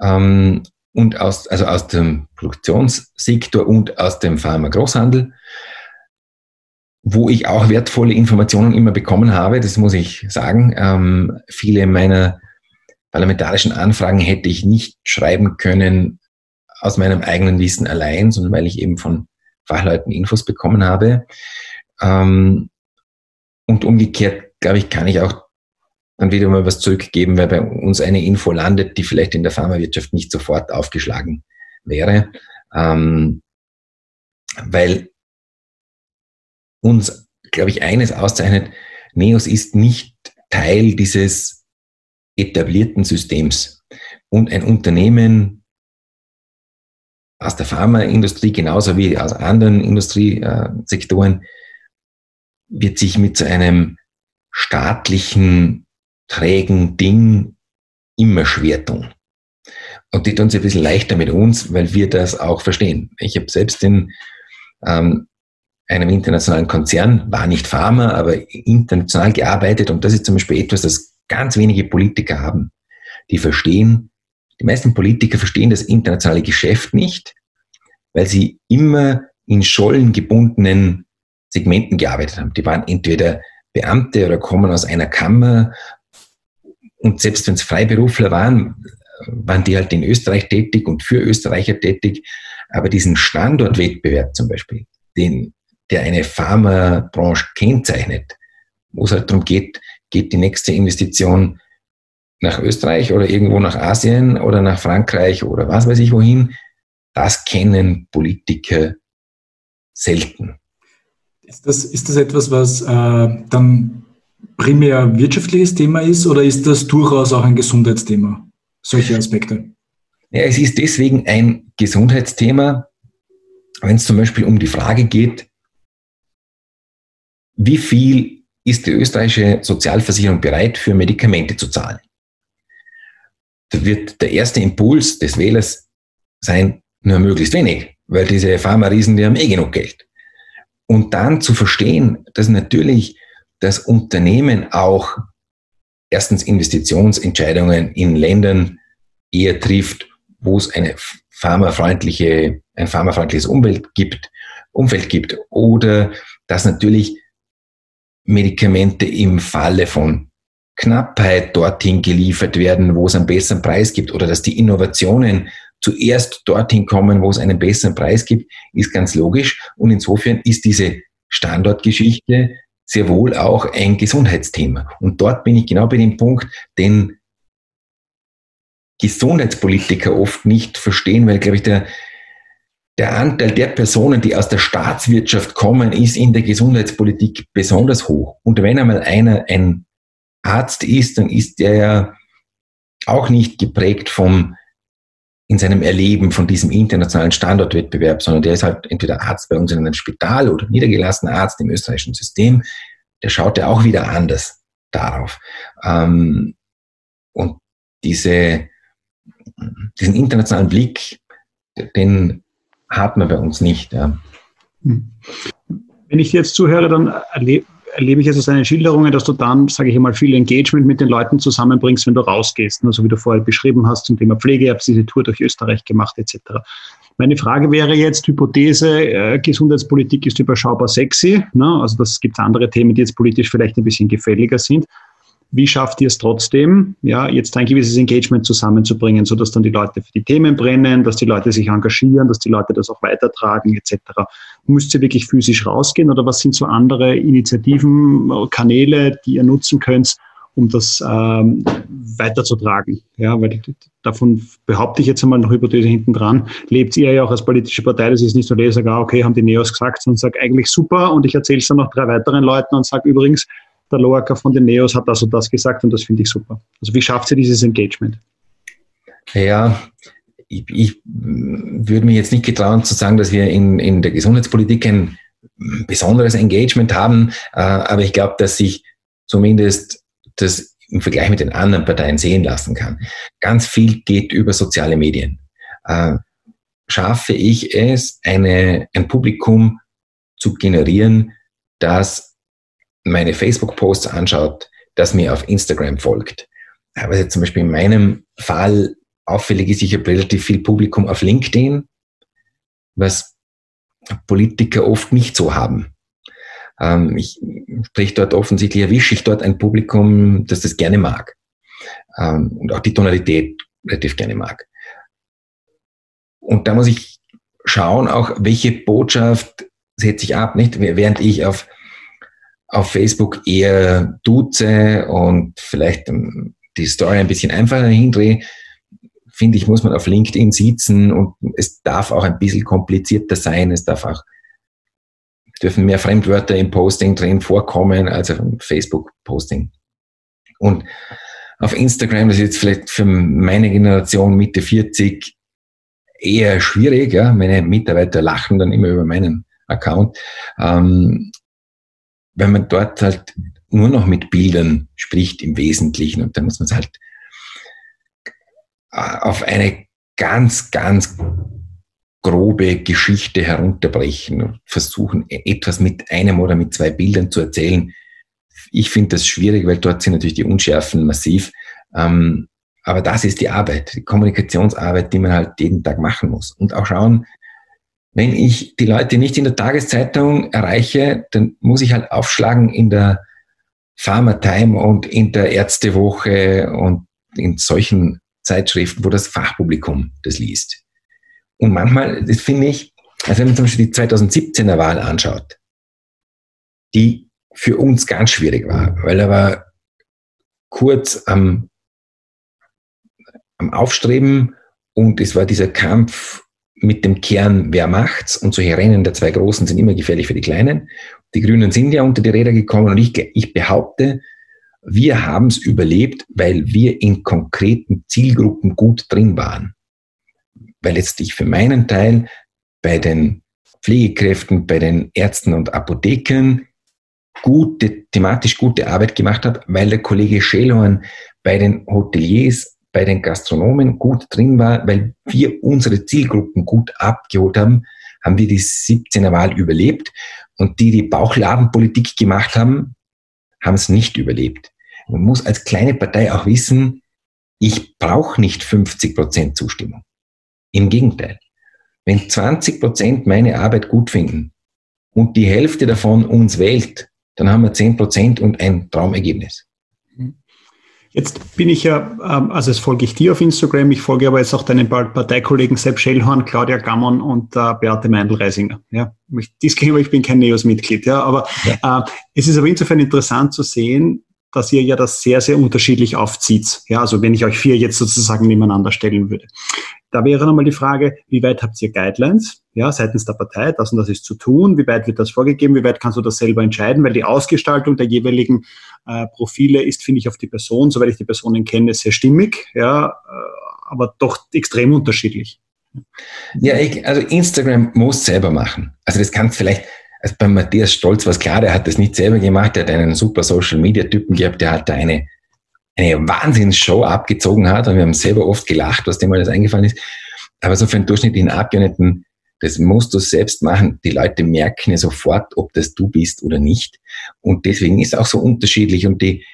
Speaker 1: ähm, und aus, also aus dem Produktionssektor und aus dem Pharmagroßhandel, wo ich auch wertvolle Informationen immer bekommen habe, das muss ich sagen. Ähm, viele meiner parlamentarischen Anfragen hätte ich nicht schreiben können aus meinem eigenen Wissen allein, sondern weil ich eben von Fachleuten Infos bekommen habe. Ähm, und umgekehrt glaube ich, kann ich auch dann wieder mal was zurückgeben, weil bei uns eine Info landet, die vielleicht in der Pharmawirtschaft nicht sofort aufgeschlagen wäre. Ähm, weil uns, glaube ich, eines auszeichnet, Neos ist nicht Teil dieses etablierten Systems. Und ein Unternehmen aus der Pharmaindustrie genauso wie aus anderen Industriesektoren wird sich mit so einem staatlichen, trägen Ding immer schwer tun. Und die tun sich ein bisschen leichter mit uns, weil wir das auch verstehen. Ich habe selbst in ähm, einem internationalen Konzern, war nicht Pharma, aber international gearbeitet. Und das ist zum Beispiel etwas, das ganz wenige Politiker haben. Die verstehen, die meisten Politiker verstehen das internationale Geschäft nicht, weil sie immer in schollengebundenen Segmenten gearbeitet haben. Die waren entweder Beamte oder kommen aus einer Kammer. Und selbst wenn es Freiberufler waren, waren die halt in Österreich tätig und für Österreicher tätig. Aber diesen Standortwettbewerb zum Beispiel, den, der eine Pharmabranche kennzeichnet, wo es halt darum geht, geht die nächste Investition nach Österreich oder irgendwo nach Asien oder nach Frankreich oder was weiß ich wohin, das kennen Politiker selten.
Speaker 2: Ist das, ist das etwas, was äh, dann primär wirtschaftliches Thema ist oder ist das durchaus auch ein Gesundheitsthema, solche Aspekte?
Speaker 1: Ja, es ist deswegen ein Gesundheitsthema, wenn es zum Beispiel um die Frage geht, wie viel ist die österreichische Sozialversicherung bereit, für Medikamente zu zahlen? Da wird der erste Impuls des Wählers sein, nur möglichst wenig, weil diese Pharma-Riesen, die haben eh genug Geld. Und dann zu verstehen, dass natürlich das Unternehmen auch erstens Investitionsentscheidungen in Ländern eher trifft, wo es eine pharmafreundliche, ein pharmafreundliches Umwelt gibt, Umfeld gibt oder dass natürlich Medikamente im Falle von Knappheit dorthin geliefert werden, wo es einen besseren Preis gibt oder dass die Innovationen zuerst dorthin kommen, wo es einen besseren Preis gibt, ist ganz logisch. Und insofern ist diese Standortgeschichte sehr wohl auch ein Gesundheitsthema. Und dort bin ich genau bei dem Punkt, den Gesundheitspolitiker oft nicht verstehen, weil, glaube ich, der, der Anteil der Personen, die aus der Staatswirtschaft kommen, ist in der Gesundheitspolitik besonders hoch. Und wenn einmal einer ein Arzt ist, dann ist der ja auch nicht geprägt vom in seinem Erleben von diesem internationalen Standortwettbewerb, sondern der ist halt entweder Arzt bei uns in einem Spital oder niedergelassener Arzt im österreichischen System. Der schaut ja auch wieder anders darauf. Ähm, und diese, diesen internationalen Blick, den hat man bei uns nicht.
Speaker 3: Hm. Wenn ich jetzt zuhöre, dann erlebe erlebe ich es aus deinen Schilderungen, dass du dann, sage ich mal, viel Engagement mit den Leuten zusammenbringst, wenn du rausgehst. Also wie du vorher beschrieben hast zum Thema Pflege, habe diese Tour durch Österreich gemacht etc. Meine Frage wäre jetzt, Hypothese, äh, Gesundheitspolitik ist überschaubar sexy. Ne? Also das gibt andere Themen, die jetzt politisch vielleicht ein bisschen gefälliger sind wie schafft ihr es trotzdem, ja, jetzt ein gewisses Engagement zusammenzubringen, sodass dann die Leute für die Themen brennen, dass die Leute sich engagieren, dass die Leute das auch weitertragen, etc. Müsst ihr wirklich physisch rausgehen oder was sind so andere Initiativen, Kanäle, die ihr nutzen könnt, um das ähm, weiterzutragen. Ja, weil davon behaupte ich jetzt einmal noch Hypothese hinten dran, lebt ihr ja auch als politische Partei, das ist nicht so, dass ich sage, ah, okay, haben die Neos gesagt, sondern sage eigentlich super und ich erzähle es dann noch drei weiteren Leuten und sage übrigens, der Loacker von den Neos hat das und das gesagt und das finde ich super. Also wie schafft sie dieses Engagement?
Speaker 1: Ja, ich, ich würde mir jetzt nicht getrauen zu sagen, dass wir in, in der Gesundheitspolitik ein besonderes Engagement haben, äh, aber ich glaube, dass sich zumindest das im Vergleich mit den anderen Parteien sehen lassen kann. Ganz viel geht über soziale Medien. Äh, schaffe ich es, eine, ein Publikum zu generieren, das meine Facebook-Posts anschaut, das mir auf Instagram folgt. Aber jetzt zum Beispiel in meinem Fall auffällig ist, ich habe relativ viel Publikum auf LinkedIn, was Politiker oft nicht so haben. Ähm, ich spreche dort offensichtlich, erwische ich dort ein Publikum, das das gerne mag. Ähm, und auch die Tonalität relativ gerne mag. Und da muss ich schauen, auch welche Botschaft setze ich ab, nicht? Während ich auf auf Facebook eher duze und vielleicht die Story ein bisschen einfacher hindrehe, finde ich, muss man auf LinkedIn sitzen und es darf auch ein bisschen komplizierter sein. Es darf auch, dürfen mehr Fremdwörter im Posting drin vorkommen als auf Facebook-Posting. Und auf Instagram, das ist jetzt vielleicht für meine Generation Mitte 40 eher schwierig. Ja? Meine Mitarbeiter lachen dann immer über meinen Account. Ähm, wenn man dort halt nur noch mit Bildern spricht im Wesentlichen und dann muss man es halt äh, auf eine ganz, ganz grobe Geschichte herunterbrechen und versuchen, etwas mit einem oder mit zwei Bildern zu erzählen. Ich finde das schwierig, weil dort sind natürlich die Unschärfen massiv. Ähm, aber das ist die Arbeit, die Kommunikationsarbeit, die man halt jeden Tag machen muss. Und auch schauen, wenn ich die Leute nicht in der Tageszeitung erreiche, dann muss ich halt aufschlagen in der Pharma Time und in der Ärztewoche und in solchen Zeitschriften, wo das Fachpublikum das liest. Und manchmal, das finde ich, also wenn man zum Beispiel die 2017er Wahl anschaut, die für uns ganz schwierig war, weil er war kurz am, am Aufstreben und es war dieser Kampf mit dem Kern, wer macht's? Und solche Rennen der zwei Großen sind immer gefährlich für die Kleinen. Die Grünen sind ja unter die Räder gekommen und ich, ich behaupte, wir haben es überlebt, weil wir in konkreten Zielgruppen gut drin waren. Weil jetzt ich für meinen Teil bei den Pflegekräften, bei den Ärzten und Apothekern gute, thematisch gute Arbeit gemacht habe, weil der Kollege Schellhorn bei den Hoteliers, bei den Gastronomen gut drin war, weil wir unsere Zielgruppen gut abgeholt haben, haben wir die 17er Wahl überlebt und die, die Bauchladenpolitik gemacht haben, haben es nicht überlebt. Man muss als kleine Partei auch wissen, ich brauche nicht 50 Prozent Zustimmung. Im Gegenteil. Wenn 20 Prozent meine Arbeit gut finden und die Hälfte davon uns wählt, dann haben wir 10 Prozent und ein Traumergebnis.
Speaker 3: Jetzt bin ich ja, ähm, also es folge ich dir auf Instagram, ich folge aber jetzt auch deinen Parteikollegen Sepp Schellhorn, Claudia Gammon und äh, Beate Meindl-Reisinger. Ja, gegenüber, ich bin kein NEOS-Mitglied, ja, aber ja. Äh, es ist aber insofern interessant zu sehen, dass ihr ja das sehr, sehr unterschiedlich aufzieht. Ja, also wenn ich euch vier jetzt sozusagen nebeneinander stellen würde. Da wäre nochmal die Frage, wie weit habt ihr Guidelines, ja, seitens der Partei, das und das ist zu tun, wie weit wird das vorgegeben, wie weit kannst du das selber entscheiden, weil die Ausgestaltung der jeweiligen äh, Profile ist, finde ich, auf die Person, soweit ich die Personen kenne, sehr stimmig, ja, äh, aber doch extrem unterschiedlich.
Speaker 1: Ja, ich, also Instagram muss selber machen. Also das kannst vielleicht, also bei Matthias Stolz war es klar, der hat das nicht selber gemacht, der hat einen super Social Media Typen gehabt, der hat da eine, eine Wahnsinnsshow abgezogen hat und wir haben selber oft gelacht, was dem alles eingefallen ist. Aber so für einen durchschnittlichen Abgeordneten, das musst du selbst machen. Die Leute merken ja sofort, ob das du bist oder nicht. Und deswegen ist es auch so unterschiedlich. Und die,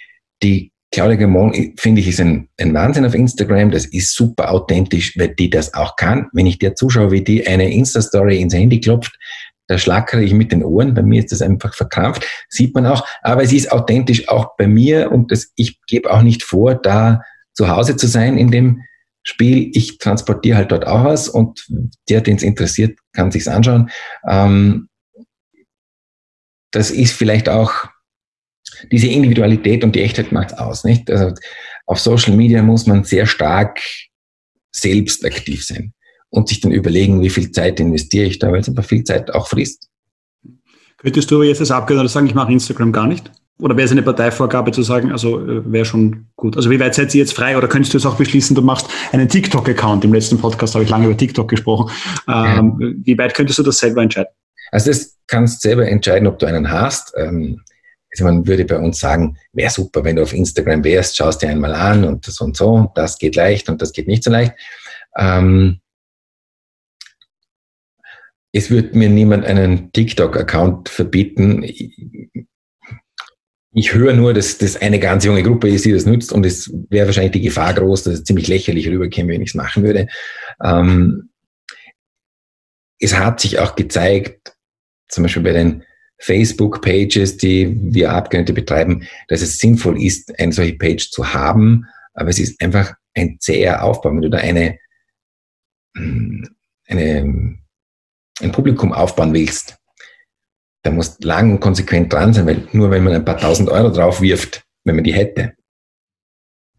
Speaker 1: die Claudia Gamon, finde ich, ist ein, ein Wahnsinn auf Instagram. Das ist super authentisch, weil die das auch kann. Wenn ich dir zuschaue, wie die eine Insta-Story ins Handy klopft, da schlackere ich mit den Ohren. Bei mir ist das einfach verkrampft. Sieht man auch. Aber es ist authentisch auch bei mir und das, ich gebe auch nicht vor, da zu Hause zu sein in dem Spiel. Ich transportiere halt dort auch was und der, den es interessiert, kann sich's anschauen. Ähm, das ist vielleicht auch diese Individualität und die Echtheit macht aus, nicht? Also auf Social Media muss man sehr stark selbst aktiv sein und sich dann überlegen, wie viel Zeit investiere ich da, weil es aber viel Zeit auch frisst.
Speaker 3: Könntest du aber jetzt als Abgeordneter sagen, ich mache Instagram gar nicht? Oder wäre es eine Parteivorgabe zu sagen, also äh, wäre schon gut. Also wie weit seid ihr jetzt frei? Oder könntest du jetzt auch beschließen, du machst einen TikTok-Account? Im letzten Podcast habe ich lange über TikTok gesprochen. Ähm, ja. Wie weit könntest du das selber entscheiden?
Speaker 1: Also das kannst selber entscheiden, ob du einen hast. Ähm, also man würde bei uns sagen, wäre super, wenn du auf Instagram wärst, schaust dir einmal an und das und so, das geht leicht und das geht nicht so leicht. Ähm, es wird mir niemand einen TikTok-Account verbieten. Ich höre nur, dass das eine ganz junge Gruppe ist, die das nutzt und es wäre wahrscheinlich die Gefahr groß, dass es ziemlich lächerlich rüberkäme, wenn ich es machen würde. Ähm, es hat sich auch gezeigt, zum Beispiel bei den Facebook-Pages, die wir Abgeordnete betreiben, dass es sinnvoll ist, eine solche Page zu haben, aber es ist einfach ein zäher Aufbau. Wenn du da eine, eine ein Publikum aufbauen willst, da musst lang und konsequent dran sein, weil nur wenn man ein paar tausend Euro drauf wirft, wenn man die hätte,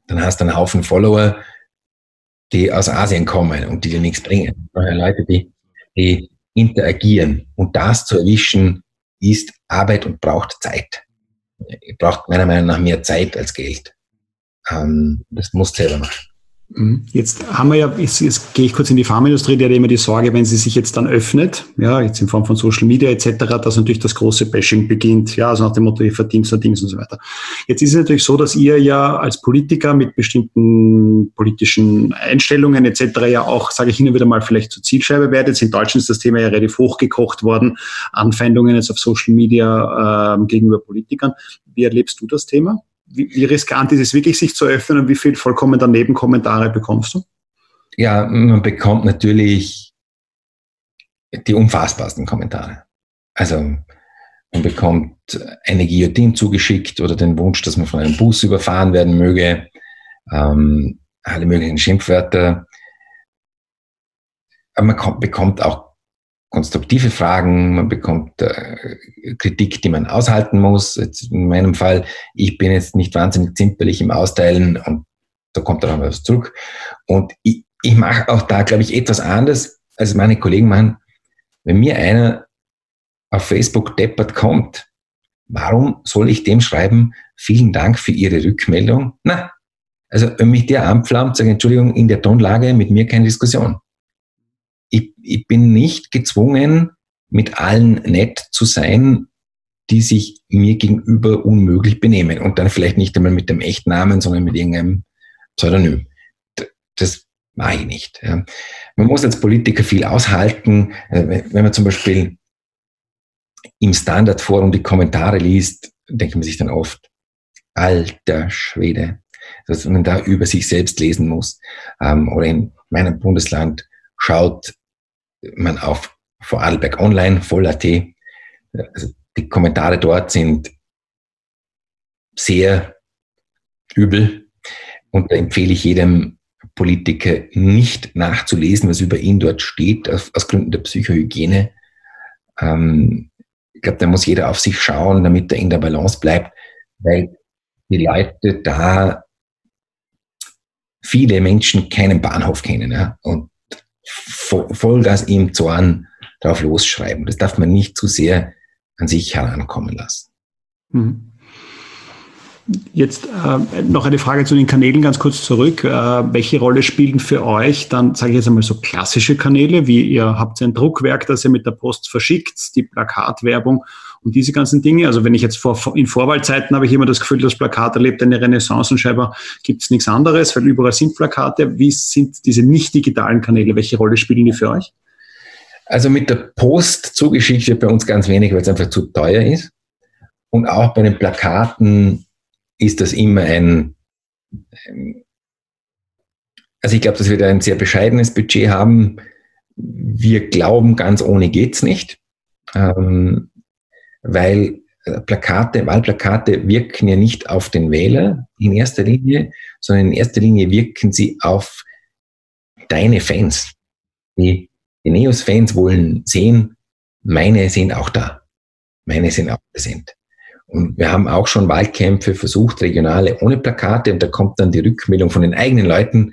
Speaker 1: dann hast du einen Haufen Follower, die aus Asien kommen und die dir nichts bringen. Leute, die, die interagieren. Und das zu erwischen, ist Arbeit und braucht Zeit. Braucht meiner Meinung nach mehr Zeit als Geld. Ähm, das muss selber machen.
Speaker 3: Mhm. Jetzt haben wir ja, jetzt, jetzt gehe ich kurz in die Pharmaindustrie, die hat immer die Sorge, wenn sie sich jetzt dann öffnet, ja, jetzt in Form von Social Media etc., dass natürlich das große Bashing beginnt, ja, also nach dem Motto, ihr verdient so und so weiter. Jetzt ist es natürlich so, dass ihr ja als Politiker mit bestimmten politischen Einstellungen etc. ja auch, sage ich hin und wieder mal, vielleicht zur Zielscheibe werdet. In Deutschland ist das Thema ja relativ hochgekocht worden, Anfeindungen jetzt auf Social Media äh, gegenüber Politikern. Wie erlebst du das Thema? Wie, wie riskant ist es wirklich, sich zu öffnen und wie viel vollkommen daneben Kommentare bekommst du?
Speaker 1: Ja, man bekommt natürlich die unfassbarsten Kommentare. Also man bekommt eine Guillotine zugeschickt oder den Wunsch, dass man von einem Bus überfahren werden möge, ähm, alle möglichen Schimpfwörter. Aber man kommt, bekommt auch konstruktive Fragen, man bekommt äh, Kritik, die man aushalten muss. Jetzt in meinem Fall, ich bin jetzt nicht wahnsinnig zimperlich im Austeilen und da kommt dann auch was zurück. Und ich, ich mache auch da, glaube ich, etwas anders, als meine Kollegen machen. Wenn mir einer auf Facebook deppert kommt, warum soll ich dem schreiben, vielen Dank für Ihre Rückmeldung? Na, also wenn mich der anpflaumt, sage Entschuldigung, in der Tonlage mit mir keine Diskussion ich, ich bin nicht gezwungen, mit allen nett zu sein, die sich mir gegenüber unmöglich benehmen. Und dann vielleicht nicht einmal mit dem Echtnamen, sondern mit irgendeinem Pseudonym. Das mache ich nicht. Man muss als Politiker viel aushalten. Äh, wenn man zum Beispiel im Standardforum die Kommentare liest, denkt man sich dann oft, alter Schwede, dass man da über sich selbst lesen muss. Ähm, oder in meinem Bundesland schaut man auf Vorarlberg Online, voll.at, also die Kommentare dort sind sehr übel und da empfehle ich jedem Politiker nicht nachzulesen, was über ihn dort steht, aus, aus Gründen der Psychohygiene. Ähm, ich glaube, da muss jeder auf sich schauen, damit er in der Balance bleibt, weil die Leute da viele Menschen keinen Bahnhof kennen. Ja? Und Vollgas im Zorn drauf losschreiben. Das darf man nicht zu sehr an sich herankommen lassen. Mhm.
Speaker 3: Jetzt äh, noch eine Frage zu den Kanälen ganz kurz zurück. Äh, welche Rolle spielen für euch dann, sage ich jetzt einmal so klassische Kanäle, wie ihr habt ein Druckwerk, das ihr mit der Post verschickt, die Plakatwerbung und diese ganzen Dinge. Also wenn ich jetzt vor, in Vorwahlzeiten habe ich immer das Gefühl, das Plakat erlebt eine Renaissance und scheinbar gibt es nichts anderes, weil überall sind Plakate. Wie sind diese nicht digitalen Kanäle? Welche Rolle spielen die für euch?
Speaker 1: Also mit der Post zugeschickt wird bei uns ganz wenig, weil es einfach zu teuer ist. Und auch bei den Plakaten ist das immer ein, also ich glaube, dass wir da ein sehr bescheidenes Budget haben. Wir glauben, ganz ohne geht's nicht. Ähm, weil äh, Plakate, Wahlplakate wirken ja nicht auf den Wähler in erster Linie, sondern in erster Linie wirken sie auf deine Fans. Die, die Neos-Fans wollen sehen, meine sind auch da. Meine sind auch präsent. Und wir haben auch schon Wahlkämpfe versucht, regionale ohne Plakate, und da kommt dann die Rückmeldung von den eigenen Leuten,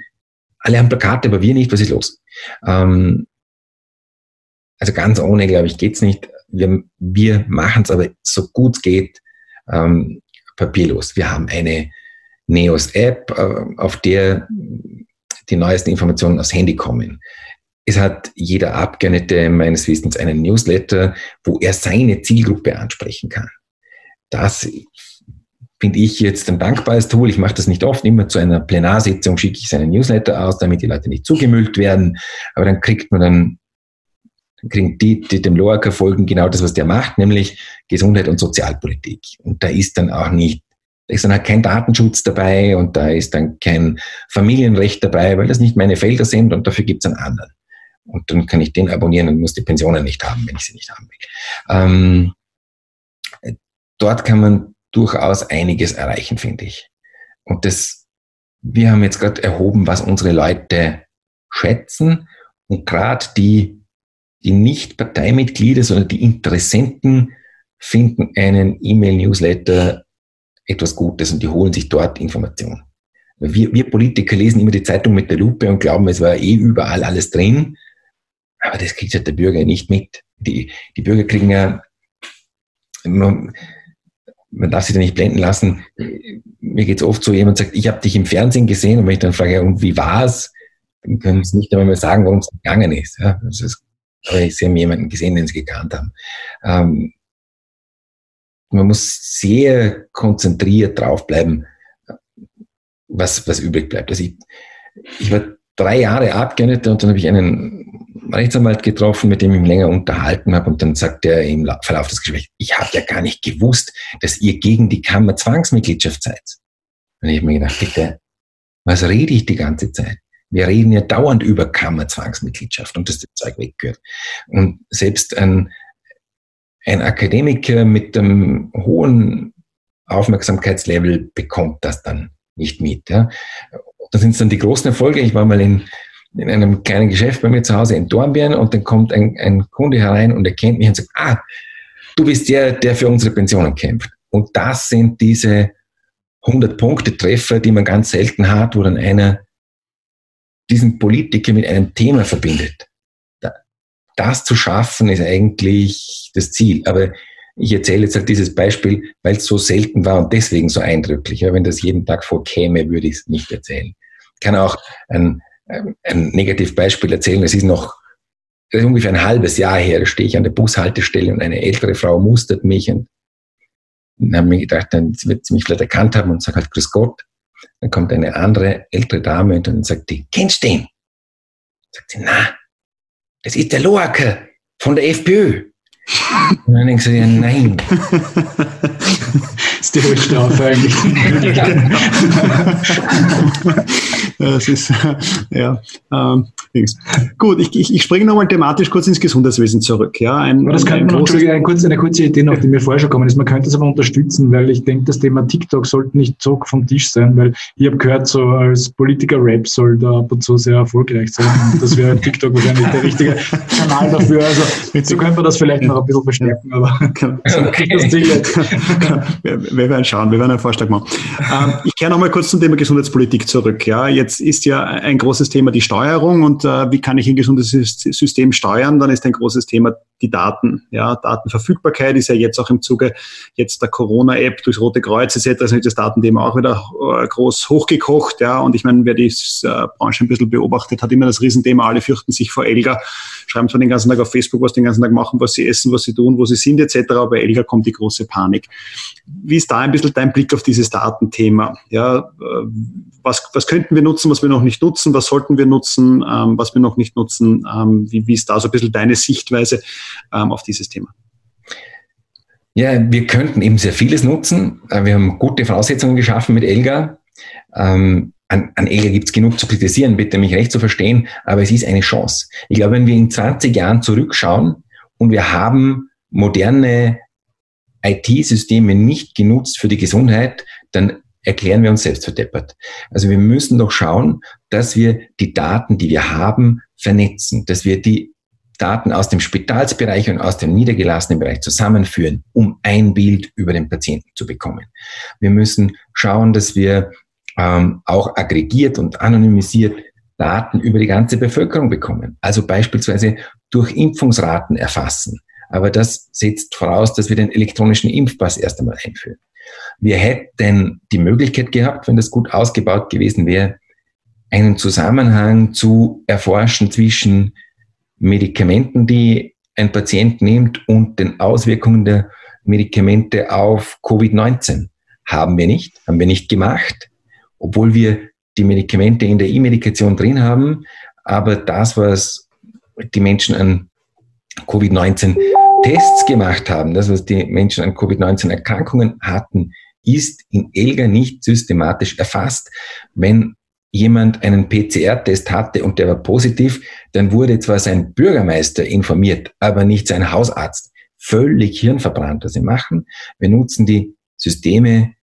Speaker 1: alle haben Plakate, aber wir nicht, was ist los? Ähm, also ganz ohne, glaube ich, geht's nicht. Wir, wir machen es aber so gut es geht ähm, papierlos. Wir haben eine Neos-App, äh, auf der die neuesten Informationen aufs Handy kommen. Es hat jeder Abgeordnete meines Wissens einen Newsletter, wo er seine Zielgruppe ansprechen kann. Das finde ich jetzt ein dankbares Tool. Ich mache das nicht oft. Immer zu einer Plenarsitzung schicke ich seinen Newsletter aus, damit die Leute nicht zugemüllt werden. Aber dann kriegt man dann kriegen die, die dem Loaker folgen, genau das, was der macht, nämlich Gesundheit und Sozialpolitik. Und da ist dann auch nicht, da ist dann halt kein Datenschutz dabei und da ist dann kein Familienrecht dabei, weil das nicht meine Felder sind und dafür gibt es einen anderen. Und dann kann ich den abonnieren und muss die Pensionen nicht haben, wenn ich sie nicht haben will. Ähm, dort kann man durchaus einiges erreichen, finde ich. Und das, wir haben jetzt gerade erhoben, was unsere Leute schätzen. Und gerade die die nicht Parteimitglieder, sondern die Interessenten finden einen E-Mail-Newsletter etwas Gutes und die holen sich dort Informationen. Wir, wir Politiker lesen immer die Zeitung mit der Lupe und glauben, es war eh überall alles drin. Aber das kriegt halt der Bürger nicht mit. Die, die Bürger kriegen ja, man darf sich da nicht blenden lassen. Mir geht es oft so, jemand sagt, ich habe dich im Fernsehen gesehen und wenn ich dann frage, und wie war es, dann können sie nicht einmal mehr sagen, worum es gegangen ist. Ja, das ist aber sie haben jemanden gesehen, den sie gekannt haben. Ähm, man muss sehr konzentriert draufbleiben, was, was übrig bleibt. Also ich, ich war drei Jahre Abgeordneter und dann habe ich einen Rechtsanwalt getroffen, mit dem ich mich länger unterhalten habe und dann sagt er im Verlauf des Gesprächs, ich habe ja gar nicht gewusst, dass ihr gegen die Kammer Zwangsmitgliedschaft seid. Und ich habe mir gedacht, bitte, was rede ich die ganze Zeit? Wir reden ja dauernd über Kammerzwangsmitgliedschaft und dass das Zeug weggehört. Und selbst ein, ein Akademiker mit einem hohen Aufmerksamkeitslevel bekommt das dann nicht mit. Ja. Da sind es dann die großen Erfolge. Ich war mal in, in einem kleinen Geschäft bei mir zu Hause in Dornbirn und dann kommt ein, ein Kunde herein und erkennt mich und sagt, ah, du bist der, der für unsere Pensionen kämpft. Und das sind diese 100-Punkte-Treffer, die man ganz selten hat, wo dann einer diesen Politiker mit einem Thema verbindet. Das zu schaffen ist eigentlich das Ziel. Aber ich erzähle jetzt halt dieses Beispiel, weil es so selten war und deswegen so eindrücklich. wenn das jeden Tag vorkäme, würde ich es nicht erzählen. Ich kann auch ein, ein Negativbeispiel erzählen. Es ist noch ist ungefähr ein halbes Jahr her. Da stehe ich an der Bushaltestelle und eine ältere Frau mustert mich und dann habe mir gedacht, dann wird sie mich vielleicht erkannt haben und sagt halt Grüß Gott. Dann kommt eine andere ältere Dame und dann sagt die, kennst du den? Sagt sie, na, das ist der Loacker von der FPÖ. Und dann denkst du dir, nein. *laughs*
Speaker 2: ist die Strafe eigentlich. *laughs*
Speaker 3: das ist, ja, ähm, Gut, ich, ich, ich springe nochmal thematisch kurz ins Gesundheitswesen zurück. Ja,
Speaker 2: ein, das könnte man noch, eine, kurze, eine kurze Idee noch, die mir vorher schon gekommen ist. Man könnte es aber unterstützen, weil ich denke, das Thema TikTok sollte nicht so vom Tisch sein, weil ich habe gehört, so als Politiker-Rap soll da ab und zu sehr erfolgreich sein. Und das wäre *laughs* TikTok wahrscheinlich der richtige Kanal dafür. Also so könnte man das vielleicht noch ein bisschen verstärken, aber *laughs* okay. das *laughs*
Speaker 3: wir, wir werden schauen, wir werden einen Vorschlag machen. Ähm, ich kehre nochmal kurz zum Thema Gesundheitspolitik zurück. Ja, jetzt ist ja ein großes Thema die Steuerung und äh, wie kann ich ein gesundes System steuern, dann ist ein großes Thema die Daten. Ja, Datenverfügbarkeit ist ja jetzt auch im Zuge jetzt der Corona-App durchs Rote Kreuz etc. ist das Datenthema auch wieder äh, groß hochgekocht. Ja, und ich meine, wer die äh, Branche ein bisschen beobachtet, hat immer das Riesenthema, alle fürchten sich vor Elga, schreiben zwar den ganzen Tag auf Facebook, was den ganzen Tag machen, was sie essen, was sie tun, wo sie sind etc. Aber Elga kommt die große Panik. Wie ist da ein bisschen dein Blick auf dieses Datenthema? Ja, äh, was, was könnten wir nutzen, was wir noch nicht nutzen, was sollten wir nutzen, ähm, was wir noch nicht nutzen? Ähm, wie, wie ist da so ein bisschen deine Sichtweise ähm, auf dieses Thema?
Speaker 1: Ja, wir könnten eben sehr vieles nutzen. Äh, wir haben gute Voraussetzungen geschaffen mit Elga. Ähm, an, an Elga gibt es genug zu kritisieren, bitte mich recht zu verstehen, aber es ist eine Chance. Ich glaube, wenn wir in 20 Jahren zurückschauen und wir haben moderne IT-Systeme nicht genutzt für die Gesundheit, dann erklären wir uns selbst verdeppert. Also wir müssen doch schauen, dass wir die Daten, die wir haben, vernetzen, dass wir die Daten aus dem Spitalsbereich und aus dem niedergelassenen Bereich zusammenführen, um ein Bild über den Patienten zu bekommen. Wir müssen schauen, dass wir ähm, auch aggregiert und anonymisiert Daten über die ganze Bevölkerung bekommen. Also beispielsweise durch Impfungsraten erfassen. Aber das setzt voraus, dass wir den elektronischen Impfpass erst einmal einführen. Wir hätten die Möglichkeit gehabt, wenn das gut ausgebaut gewesen wäre, einen Zusammenhang zu erforschen zwischen Medikamenten, die ein Patient nimmt und den Auswirkungen der Medikamente auf Covid-19. Haben wir nicht, haben wir nicht gemacht, obwohl wir die Medikamente in der E-Medikation drin haben, aber das, was die Menschen an Covid-19 Tests gemacht haben, das, was die Menschen an Covid-19-Erkrankungen hatten, ist in ELGA nicht systematisch erfasst. Wenn jemand einen PCR-Test hatte und der war positiv, dann wurde zwar sein Bürgermeister informiert, aber nicht sein Hausarzt. Völlig hirnverbrannt, was sie machen. Wir nutzen die Systeme,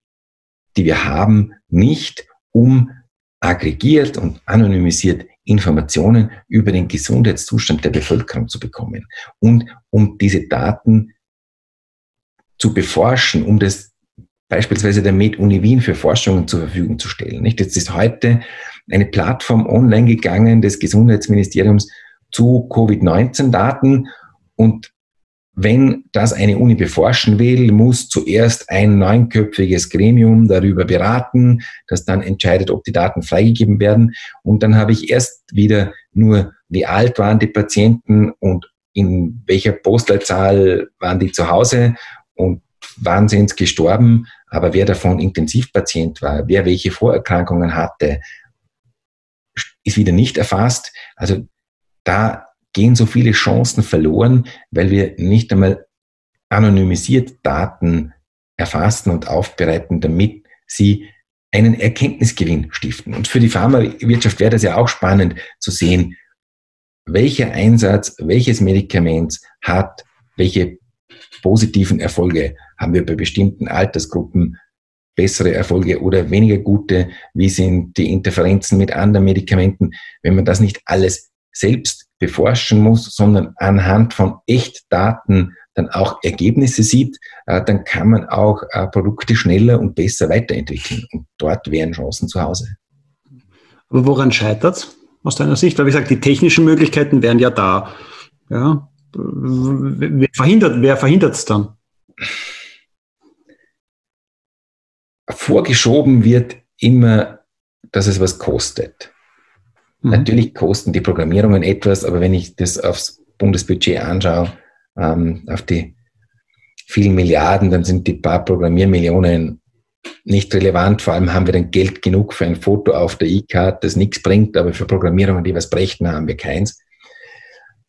Speaker 1: die wir haben, nicht, um aggregiert und anonymisiert Informationen über den Gesundheitszustand der Bevölkerung zu bekommen und um diese Daten zu beforschen, um das beispielsweise der Med-Uni Wien für Forschungen zur Verfügung zu stellen. Nicht? Jetzt ist heute eine Plattform online gegangen des Gesundheitsministeriums zu Covid-19-Daten und wenn das eine Uni beforschen will, muss zuerst ein neunköpfiges Gremium darüber beraten, das dann entscheidet, ob die Daten freigegeben werden. Und dann habe ich erst wieder nur, wie alt waren die Patienten und in welcher Postleitzahl waren die zu Hause und wann sind sie gestorben, aber wer davon Intensivpatient war, wer welche Vorerkrankungen hatte, ist wieder nicht erfasst. Also da gehen so viele Chancen verloren, weil wir nicht einmal anonymisiert Daten erfassen und aufbereiten, damit sie einen Erkenntnisgewinn stiften. Und für die Pharmawirtschaft wäre das ja auch spannend zu sehen, welcher Einsatz, welches Medikament hat welche positiven Erfolge. Haben wir bei bestimmten Altersgruppen bessere Erfolge oder weniger gute? Wie sind die Interferenzen mit anderen Medikamenten? Wenn man das nicht alles selbst beforschen muss, sondern anhand von Echtdaten dann auch Ergebnisse sieht, äh, dann kann man auch äh, Produkte schneller und besser weiterentwickeln. Und dort wären Chancen zu Hause.
Speaker 3: Aber woran scheitert es aus deiner Sicht? Weil, wie gesagt, die technischen Möglichkeiten wären ja da. Ja? Wer verhindert wer verhindert es dann?
Speaker 1: Vorgeschoben wird immer, dass es was kostet. Mhm. Natürlich kosten die Programmierungen etwas, aber wenn ich das aufs Bundesbudget anschaue, ähm, auf die vielen Milliarden, dann sind die paar Programmiermillionen nicht relevant. Vor allem haben wir dann Geld genug für ein Foto auf der E-Card, das nichts bringt, aber für Programmierungen, die was brächten, haben wir keins.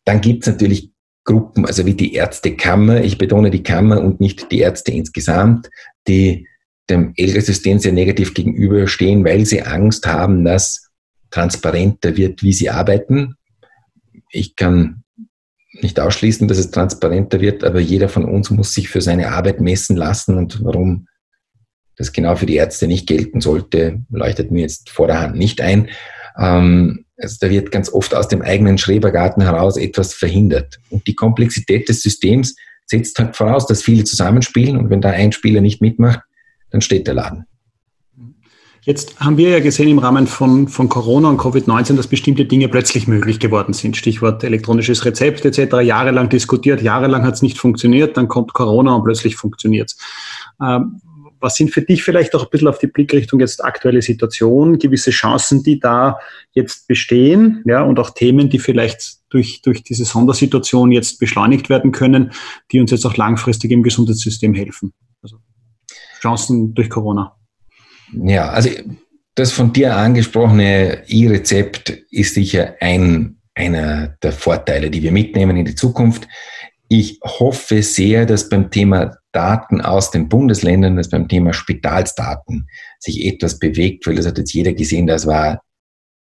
Speaker 1: Dann gibt es natürlich Gruppen, also wie die Ärztekammer, ich betone die Kammer und nicht die Ärzte insgesamt, die dem ELGA-System sehr negativ gegenüberstehen, weil sie Angst haben, dass transparenter wird, wie sie arbeiten. Ich kann nicht ausschließen, dass es transparenter wird, aber jeder von uns muss sich für seine Arbeit messen lassen und warum das genau für die Ärzte nicht gelten sollte, leuchtet mir jetzt vor der Hand nicht ein. Ähm, also da wird ganz oft aus dem eigenen Schrebergarten heraus etwas verhindert. Und die Komplexität des Systems setzt halt voraus, dass viele zusammenspielen und wenn da ein Spieler nicht mitmacht, dann steht der Laden.
Speaker 3: Jetzt haben wir ja gesehen im Rahmen von, von Corona und Covid-19, dass bestimmte Dinge plötzlich möglich geworden sind. Stichwort elektronisches Rezept etc. Jahrelang diskutiert, jahrelang hat es nicht funktioniert, dann kommt Corona und plötzlich funktioniert es. Ähm, was sind für dich vielleicht auch ein bisschen auf die Blickrichtung jetzt aktuelle Situation, gewisse Chancen, die da jetzt bestehen, ja, und auch Themen, die vielleicht durch, durch diese Sondersituation jetzt beschleunigt werden können, die uns jetzt auch langfristig im Gesundheitssystem helfen? Also Chancen durch Corona.
Speaker 1: Ja, also das von dir angesprochene E-Rezept ist sicher ein, einer der Vorteile, die wir mitnehmen in die Zukunft. Ich hoffe sehr, dass beim Thema Daten aus den Bundesländern, dass beim Thema Spitalsdaten sich etwas bewegt, weil das hat jetzt jeder gesehen, das war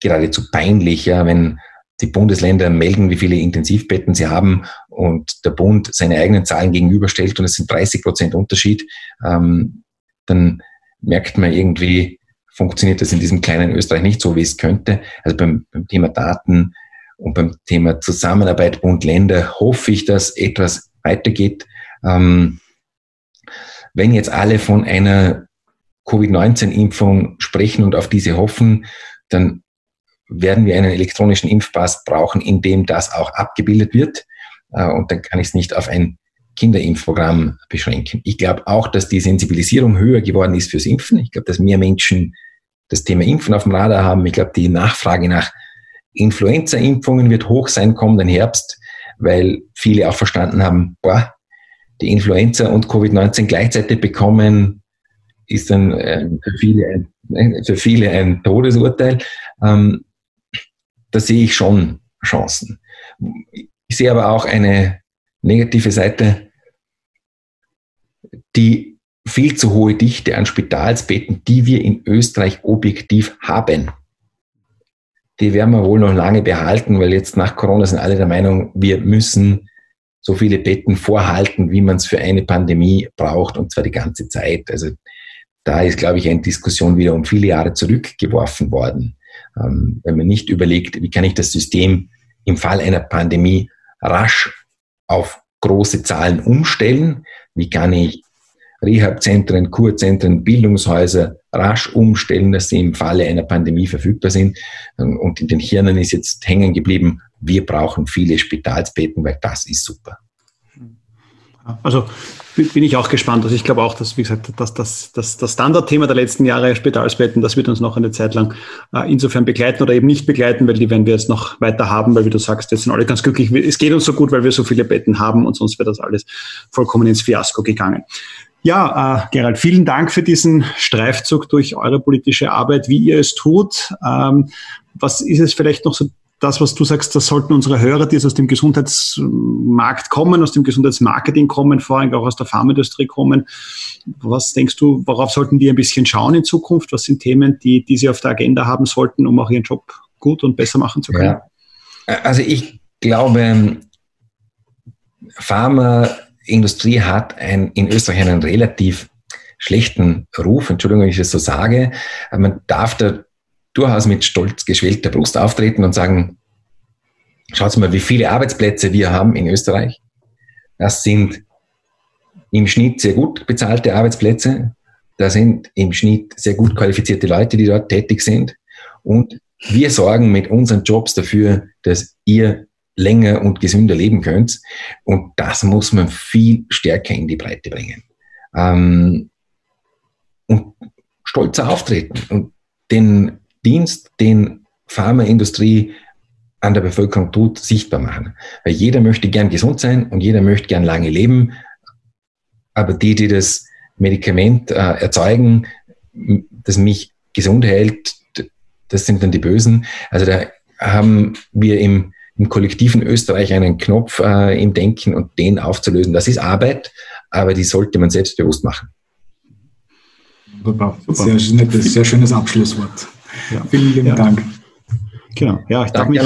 Speaker 1: geradezu peinlich, ja, wenn die Bundesländer melden, wie viele Intensivbetten sie haben und der Bund seine eigenen Zahlen gegenüberstellt und es sind 30 Prozent Unterschied, ähm, dann merkt man irgendwie, funktioniert das in diesem kleinen Österreich nicht so, wie es könnte. Also beim, beim Thema Daten und beim Thema Zusammenarbeit Bund-Länder hoffe ich, dass etwas weitergeht. Ähm, wenn jetzt alle von einer Covid-19-Impfung sprechen und auf diese hoffen, dann werden wir einen elektronischen Impfpass brauchen, in dem das auch abgebildet wird. Äh, und dann kann ich es nicht auf ein Kinderimpfprogramm beschränken. Ich glaube auch, dass die Sensibilisierung höher geworden ist fürs Impfen. Ich glaube, dass mehr Menschen das Thema Impfen auf dem Radar haben. Ich glaube, die Nachfrage nach Influenza-Impfungen wird hoch sein kommenden Herbst, weil viele auch verstanden haben, boah, die Influenza und Covid-19 gleichzeitig bekommen, ist dann äh, für, viele ein, äh, für viele ein Todesurteil. Ähm, da sehe ich schon Chancen. Ich sehe aber auch eine negative Seite die viel zu hohe Dichte an Spitalsbetten, die wir in Österreich objektiv haben. Die werden wir wohl noch lange behalten, weil jetzt nach Corona sind alle der Meinung, wir müssen so viele Betten vorhalten, wie man es für eine Pandemie braucht, und zwar die ganze Zeit. Also da ist, glaube ich, eine Diskussion wieder um viele Jahre zurückgeworfen worden. Ähm, wenn man nicht überlegt, wie kann ich das System im Fall einer Pandemie rasch auf große Zahlen umstellen, wie kann ich Rehabzentren, Kurzentren, Bildungshäuser rasch umstellen, dass sie im Falle einer Pandemie verfügbar sind. Und in den Hirnen ist jetzt hängen geblieben, wir brauchen viele Spitalsbetten, weil das ist super.
Speaker 3: Also bin ich auch gespannt. Also ich glaube auch, dass, wie gesagt, dass, dass, dass das Standardthema der letzten Jahre Spitalsbetten, das wird uns noch eine Zeit lang äh, insofern begleiten oder eben nicht begleiten, weil die werden wir jetzt noch weiter haben, weil wie du sagst, jetzt sind alle ganz glücklich. Es geht uns so gut, weil wir so viele Betten haben und sonst wäre das alles vollkommen ins Fiasko gegangen. Ja, äh, Gerald, vielen Dank für diesen Streifzug durch eure politische Arbeit, wie ihr es tut. Ähm, was ist es vielleicht noch so das, was du sagst, das sollten unsere Hörer, die aus dem Gesundheitsmarkt kommen, aus dem Gesundheitsmarketing kommen, vor allem auch aus der Pharmaindustrie kommen. Was denkst du, worauf sollten die ein bisschen schauen in Zukunft? Was sind Themen, die, die sie auf der Agenda haben sollten, um auch ihren Job gut und besser machen zu können?
Speaker 1: Ja. Also ich glaube, Pharmaindustrie hat ein, in Österreich einen relativ schlechten Ruf, Entschuldigung, wenn ich das so sage. Man darf da durchaus mit stolz geschwellter Brust auftreten und sagen, schaut mal, wie viele Arbeitsplätze wir haben in Österreich. Das sind im Schnitt sehr gut bezahlte Arbeitsplätze. Da sind im Schnitt sehr gut qualifizierte Leute, die dort tätig sind. Und wir sorgen mit unseren Jobs dafür, dass ihr länger und gesünder leben könnt. Und das muss man viel stärker in die Breite bringen. Ähm, und stolzer auftreten und den Dienst, den Pharmaindustrie an der Bevölkerung tut, sichtbar machen. Weil jeder möchte gern gesund sein und jeder möchte gern lange leben. Aber die, die das Medikament äh, erzeugen, das mich gesund hält, das sind dann die Bösen. Also da haben wir im, im kollektiven Österreich einen Knopf äh, im Denken und den aufzulösen. Das ist Arbeit, aber die sollte man selbstbewusst machen.
Speaker 2: Wunderbar. Sehr, sehr schönes Abschlusswort. Ja. Vielen lieben ja. Dank.
Speaker 3: Genau, ja, ich darf mich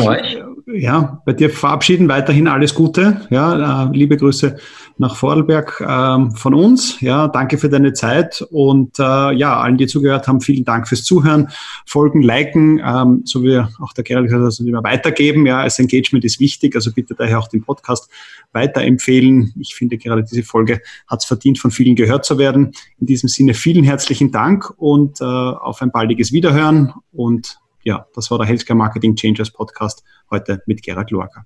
Speaker 3: ja, bei dir verabschieden. Weiterhin alles Gute. Ja, äh, liebe Grüße nach Vorarlberg ähm, von uns. Ja, danke für deine Zeit und äh, ja, allen, die zugehört haben, vielen Dank fürs Zuhören, folgen, liken, ähm, so wie auch der Gerald gesagt hat, also immer weitergeben. Ja, das Engagement ist wichtig, also bitte daher auch den Podcast weiterempfehlen. Ich finde gerade diese Folge hat es verdient, von vielen gehört zu werden. In diesem Sinne vielen herzlichen Dank und äh, auf ein baldiges Wiederhören und ja, das war der Healthcare Marketing Changers Podcast heute mit Gerhard Lorca.